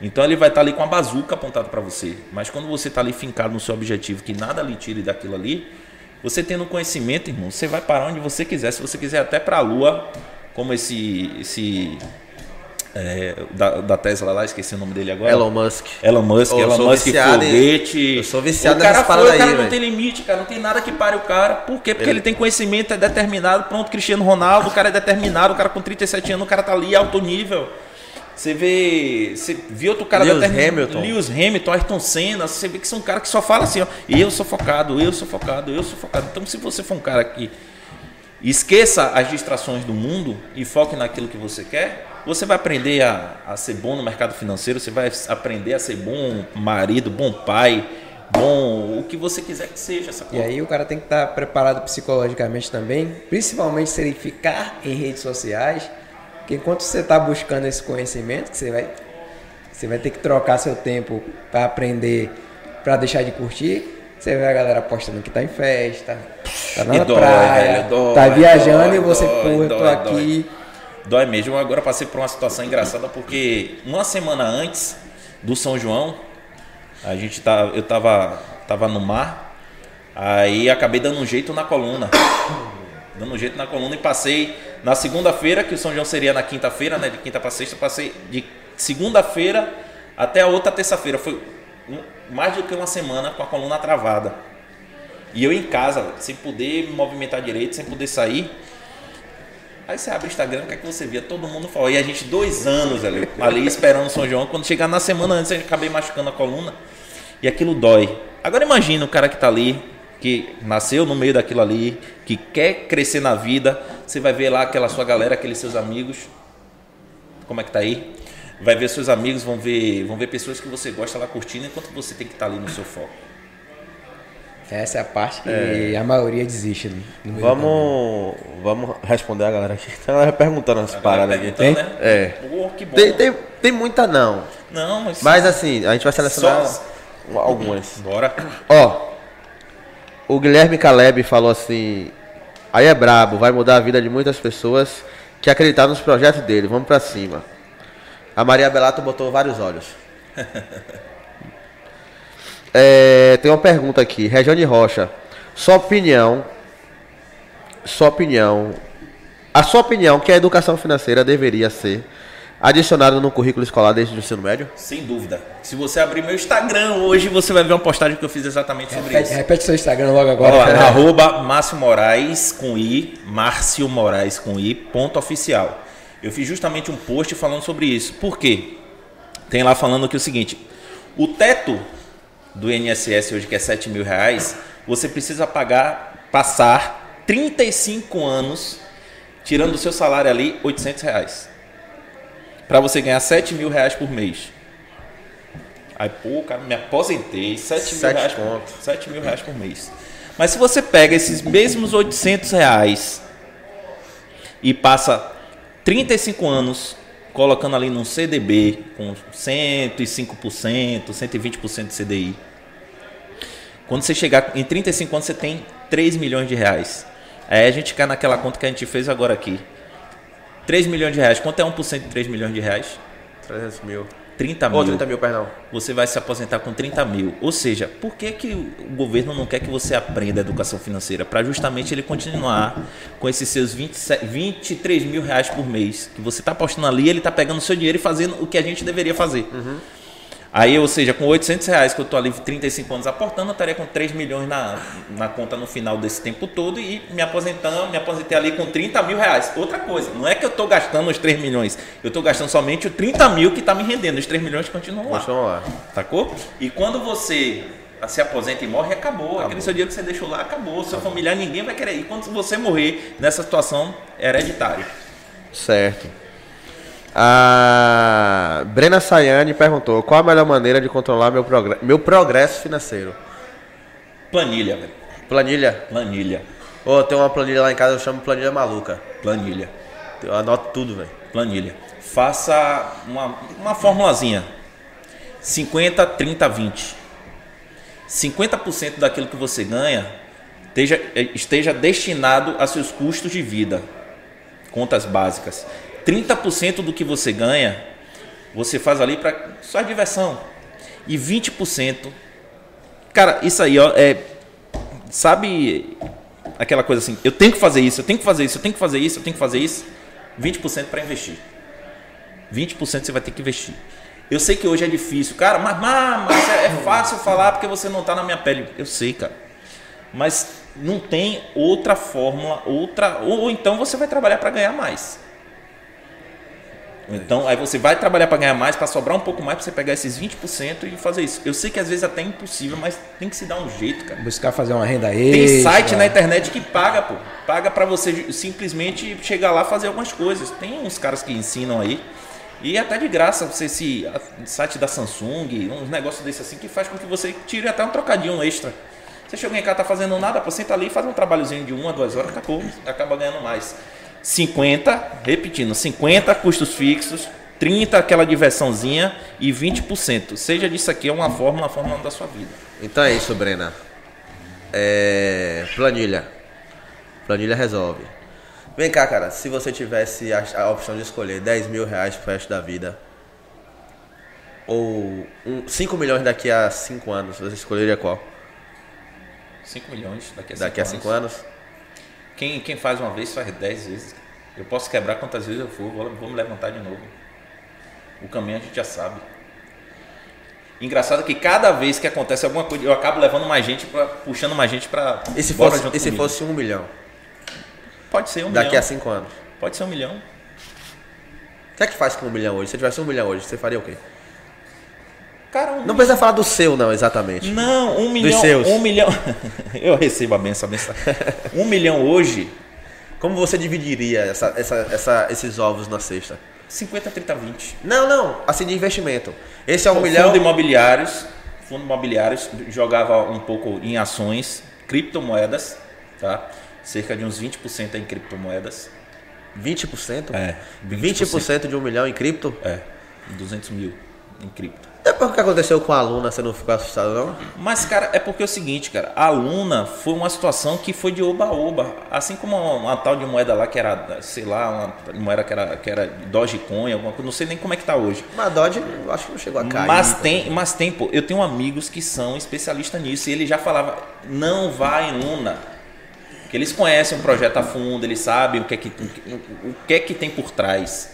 Então ele vai estar tá ali com a bazuca apontada para você. Mas quando você está ali fincado no seu objetivo, que nada lhe tire daquilo ali, você tendo conhecimento, irmão, você vai para onde você quiser. Se você quiser até para a lua, como esse esse é, da, da, Tesla lá, esqueci o nome dele agora. Elon Musk. Elon Musk, oh, Elon Musk foguete. Eu sou viciado o cara foi, O cara aí, não véio. tem limite, cara, não tem nada que pare o cara. Por quê? Porque ele... ele... tem conhecimento, é determinado. Pronto, Cristiano Ronaldo, o cara é determinado, o cara com 37 anos, o cara tá ali alto nível. Você vê, você viu outro cara Lewis Hamilton. Lewis Hamilton, Ayrton Senna, você vê que são um cara que só fala assim, ó, eu sou focado, eu sou focado, eu sou focado. Então, se você for um cara que esqueça as distrações do mundo e foque naquilo que você quer, você vai aprender a, a ser bom no mercado financeiro, você vai aprender a ser bom marido, bom pai, bom, o que você quiser que seja. Essa e aí o cara tem que estar preparado psicologicamente também, principalmente se ele ficar em redes sociais, que enquanto você está buscando esse conhecimento, você vai, você vai ter que trocar seu tempo para aprender, para deixar de curtir. Você vê a galera postando que tá em festa, tá na dói, praia, velho, dói, tá viajando dói, e você, pô, eu tô aqui Dói mesmo. Agora passei por uma situação engraçada porque uma semana antes do São João, a gente tá, eu tava, tava no mar, aí acabei dando um jeito na coluna. Dando um jeito na coluna e passei na segunda-feira, que o São João seria na quinta-feira, né? De quinta para sexta, passei de segunda-feira até a outra terça-feira. Foi mais do que uma semana com a coluna travada. E eu em casa, sem poder me movimentar direito, sem poder sair. Aí você abre o Instagram, o que é que você via? Todo mundo falou. E a gente, dois anos ali, ali esperando o São João. Quando chegar na semana antes, eu acabei machucando a coluna. E aquilo dói. Agora imagina o cara que está ali, que nasceu no meio daquilo ali, que quer crescer na vida. Você vai ver lá aquela sua galera, aqueles seus amigos. Como é que tá aí? Vai ver seus amigos, vão ver, vão ver pessoas que você gosta lá curtindo, enquanto você tem que estar tá ali no seu foco. Essa é a parte que é. a maioria desiste. vamos, vamos responder a galera aqui. Tá galera perguntando as paradas aqui. Tem? Né? É. Pô, tem, tem, tem muita não. Não, mas. Mas assim, a gente vai selecionar Só... algumas. Bora. Ó. O Guilherme Caleb falou assim. Aí é brabo, vai mudar a vida de muitas pessoas que acreditaram nos projetos dele. Vamos pra cima. A Maria Belato botou vários olhos. É, tem uma pergunta aqui, Regiane Rocha. Sua opinião, sua opinião, a sua opinião que a educação financeira deveria ser adicionada no currículo escolar desde o ensino médio? Sem dúvida. Se você abrir meu Instagram hoje, você vai ver uma postagem que eu fiz exatamente sobre repete, isso. Repete seu Instagram logo agora. Ó, arroba Márcio Moraes com I, Márcio Moraes com I, ponto oficial. Eu fiz justamente um post falando sobre isso. Por quê? Tem lá falando que é o seguinte, o teto do INSS hoje, que é 7 mil reais, você precisa pagar, passar 35 anos, tirando do seu salário ali, 800 reais. para você ganhar 7 mil reais por mês. Aí, pô, cara, me aposentei, 7 mil, Sete reais por, conto. 7 mil reais por mês. Mas se você pega esses mesmos 800 reais e passa 35 anos colocando ali num CDB com 105%, 120% de CDI. Quando você chegar em 35 anos, você tem 3 milhões de reais. Aí a gente cai naquela conta que a gente fez agora aqui. 3 milhões de reais. Quanto é 1% de 3 milhões de reais? 300 mil. 30 mil. Ou 30 mil, perdão. Você vai se aposentar com 30 mil. Ou seja, por que, que o governo não quer que você aprenda a educação financeira? Para justamente ele continuar com esses seus 27, 23 mil reais por mês. Que você está apostando ali, ele está pegando o seu dinheiro e fazendo o que a gente deveria fazer. Aí, ou seja, com 800 reais que eu estou ali 35 anos aportando, eu estaria com 3 milhões na, na conta no final desse tempo todo e me aposentando, me aposentei ali com 30 mil reais. Outra coisa, não é que eu estou gastando os 3 milhões, eu estou gastando somente os 30 mil que está me rendendo, os 3 milhões continuam lá. Continua lá. Sacou? E quando você se aposenta e morre, acabou. Aquele seu dinheiro que você deixou lá, acabou. Seu familiar, ninguém vai querer. E quando você morrer nessa situação, é hereditário. Certo. A Brena Sayane perguntou: qual a melhor maneira de controlar meu, progre- meu progresso financeiro? Planilha, velho. Planilha. Planilha. Ô, tem uma planilha lá em casa, eu chamo planilha maluca. Planilha. Eu anoto tudo, velho. Planilha. Faça uma, uma formulazinha. 50, 30, 20. 50% daquilo que você ganha esteja, esteja destinado a seus custos de vida. Contas básicas. 30% do que você ganha, você faz ali para sua diversão. E 20%. Cara, isso aí, ó, é. Sabe aquela coisa assim, eu tenho que fazer isso, eu tenho que fazer isso, eu tenho que fazer isso, eu tenho que fazer isso. 20% para investir. 20% você vai ter que investir. Eu sei que hoje é difícil, cara, mas, mas, mas é, é fácil falar porque você não está na minha pele. Eu sei, cara. Mas não tem outra fórmula, outra. Ou, ou então você vai trabalhar para ganhar mais. Então, aí você vai trabalhar para ganhar mais, para sobrar um pouco mais, para você pegar esses 20% e fazer isso. Eu sei que às vezes até é impossível, mas tem que se dar um jeito, cara. Buscar fazer uma renda Tem extra. site na internet que paga, pô. Paga pra você simplesmente chegar lá e fazer algumas coisas. Tem uns caras que ensinam aí. E até de graça, você se. Site da Samsung, uns negócios desse assim que faz com que você tire até um trocadinho extra. Você chega em casa, tá fazendo nada, pô, senta ali, faz um trabalhozinho de uma, duas horas, acabou. Acaba ganhando mais. 50, repetindo, 50 custos fixos, 30 aquela diversãozinha e 20%. Seja disso aqui é uma fórmula, a fórmula da sua vida. Então é isso, Brena. É, planilha. Planilha resolve. Vem cá, cara. Se você tivesse a, a opção de escolher 10 mil reais pro resto da vida, ou um, 5 milhões daqui a 5 anos, você escolheria qual? 5 milhões daqui a 5 Daqui a 5 anos? Quem, quem faz uma vez faz 10 vezes. Eu posso quebrar quantas vezes eu for, vou, vou me levantar de novo. O caminho a gente já sabe. Engraçado que cada vez que acontece alguma coisa, eu acabo levando mais gente, pra, puxando mais gente pra. E se bora fosse, junto e se comigo. fosse 1 milhão? Pode ser um Daqui milhão. a 5 anos. Pode ser um milhão. O que é que faz com 1 milhão hoje? Se tivesse 1 milhão hoje, você faria o quê? Cara, um Não precisa falar do seu, não, exatamente. Não, um milhão. seus. Um milhão. eu recebo a benção, a benção. Um milhão hoje, Como você dividiria essa, essa, essa- esses ovos na cesta? 50, 30, 20. Não, não. Assim, de investimento. Esse é um Fundo milhão. imobiliários, fundo imobiliários jogava um pouco em ações, criptomoedas, tá? Cerca de uns 20% em criptomoedas. 20%? É, 20% de um milhão em cripto? É, 200 mil em cripto. Depois do que aconteceu com a aluna, você não ficou assustado, não? Mas, cara, é porque é o seguinte, cara, a Luna foi uma situação que foi de oba-oba. Assim como uma, uma tal de moeda lá que era, sei lá, uma moeda que era, que era Dogecoin, alguma coisa, não sei nem como é que tá hoje. Mas Dodge, eu acho que não chegou a cair. Mas tem, mas tem, pô, eu tenho amigos que são especialistas nisso e ele já falava, não vai em Luna. Que eles conhecem o projeto a fundo, eles sabem o que é que, o, o que, é que tem por trás.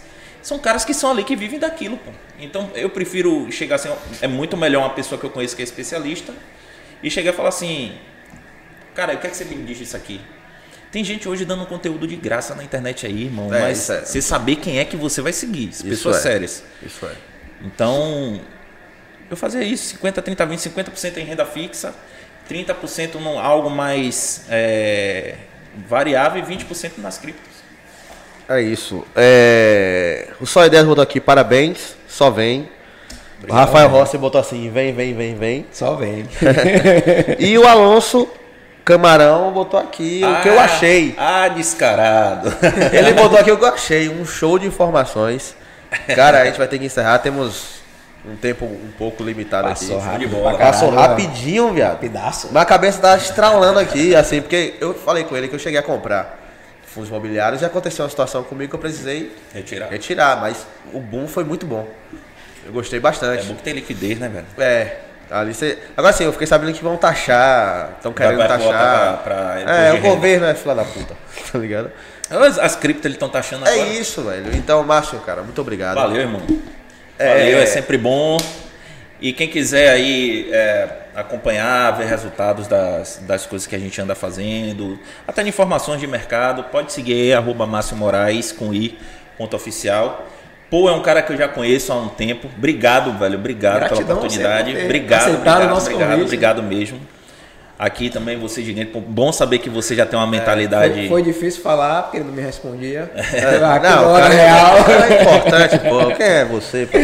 São caras que são ali que vivem daquilo, pô. Então eu prefiro chegar assim, é muito melhor uma pessoa que eu conheço que é especialista e chegar e falar assim, cara, o que é que você me diz disso aqui? Tem gente hoje dando conteúdo de graça na internet aí, irmão, É, mas isso é. você saber quem é que você vai seguir, Isso pessoas é. sérias. Isso é. Então, eu fazia isso, 50, 30, 20, 50% em renda fixa, 30% num algo mais é, variável e 20% nas criptos. É isso. É... O Só Ideias botou aqui, parabéns, só vem. o Rafael Rossi botou assim, vem, vem, vem, vem. Só vem. e o Alonso Camarão botou aqui o que eu Ah, achei. Ah, descarado. Ele botou aqui o que eu achei, um show de informações. Cara, a gente vai ter que encerrar, temos um tempo um pouco limitado Passou aqui. rápido. de bola. Passou caralho, rapidinho, viado. Pedaço. Mas a cabeça tá estralando aqui, assim, porque eu falei com ele que eu cheguei a comprar fundos imobiliários e aconteceu uma situação comigo que eu precisei Retirar. retirar, mas o boom foi muito bom. Eu gostei É bastante. bom que tem liquidez, né, velho? É, ali você. Agora sim, eu fiquei sabendo que vão taxar, estão querendo taxar. pra- pra é, o governo é fila da puta, tá ligado? As, as criptos eles estão taxando É agora. isso, velho. Então, Márcio, cara, muito obrigado. Valeu, irmão. É. Valeu, é sempre bom. E quem quiser aí é, acompanhar, ver resultados das, das coisas que a gente anda fazendo, até de informações de mercado, pode seguir aí, arroba Márcio Moraes com i, ponto oficial. Pô, é um cara que eu já conheço há um tempo. Obrigado, velho. Obrigado Gratidão pela oportunidade. Obrigado, obrigado, obrigado, obrigado mesmo. Aqui também você, gigante. Bom saber que você já tem uma mentalidade. Foi, foi difícil falar, porque ele não me respondia. É, Aqui não, o cara, real. o cara é importante, pô. Quem é você, pô?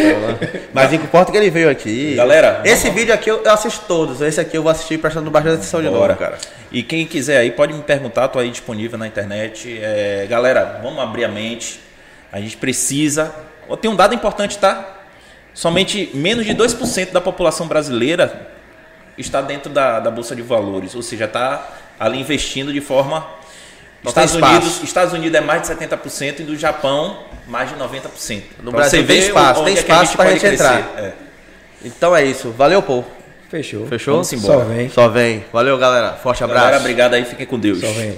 Mas importa que ele veio aqui. Galera, esse vídeo aqui eu, assisto todos. Esse aqui eu vou assistir prestando bastante atenção de novo, cara. E quem quiser aí pode me perguntar, tô aí disponível na internet. É, galera, vamos abrir a mente. A gente precisa. Tem um dado importante, tá? Somente menos de 2% da população brasileira está dentro da, da Bolsa de Valores, ou seja, está ali investindo de forma. Não Estados. Unidos, Estados Unidos é mais de 70% e do Japão mais de 90%. No Pra Brasil você tem espaço, tem é a espaço pra pode gente entrar. crescer. É. Então é isso. Valeu, pô. Fechou. Fechou? Vamos embora. Só vem. Só vem. Valeu, galera. Forte abraço. Galera, obrigado aí, fiquem com Deus. Só vem.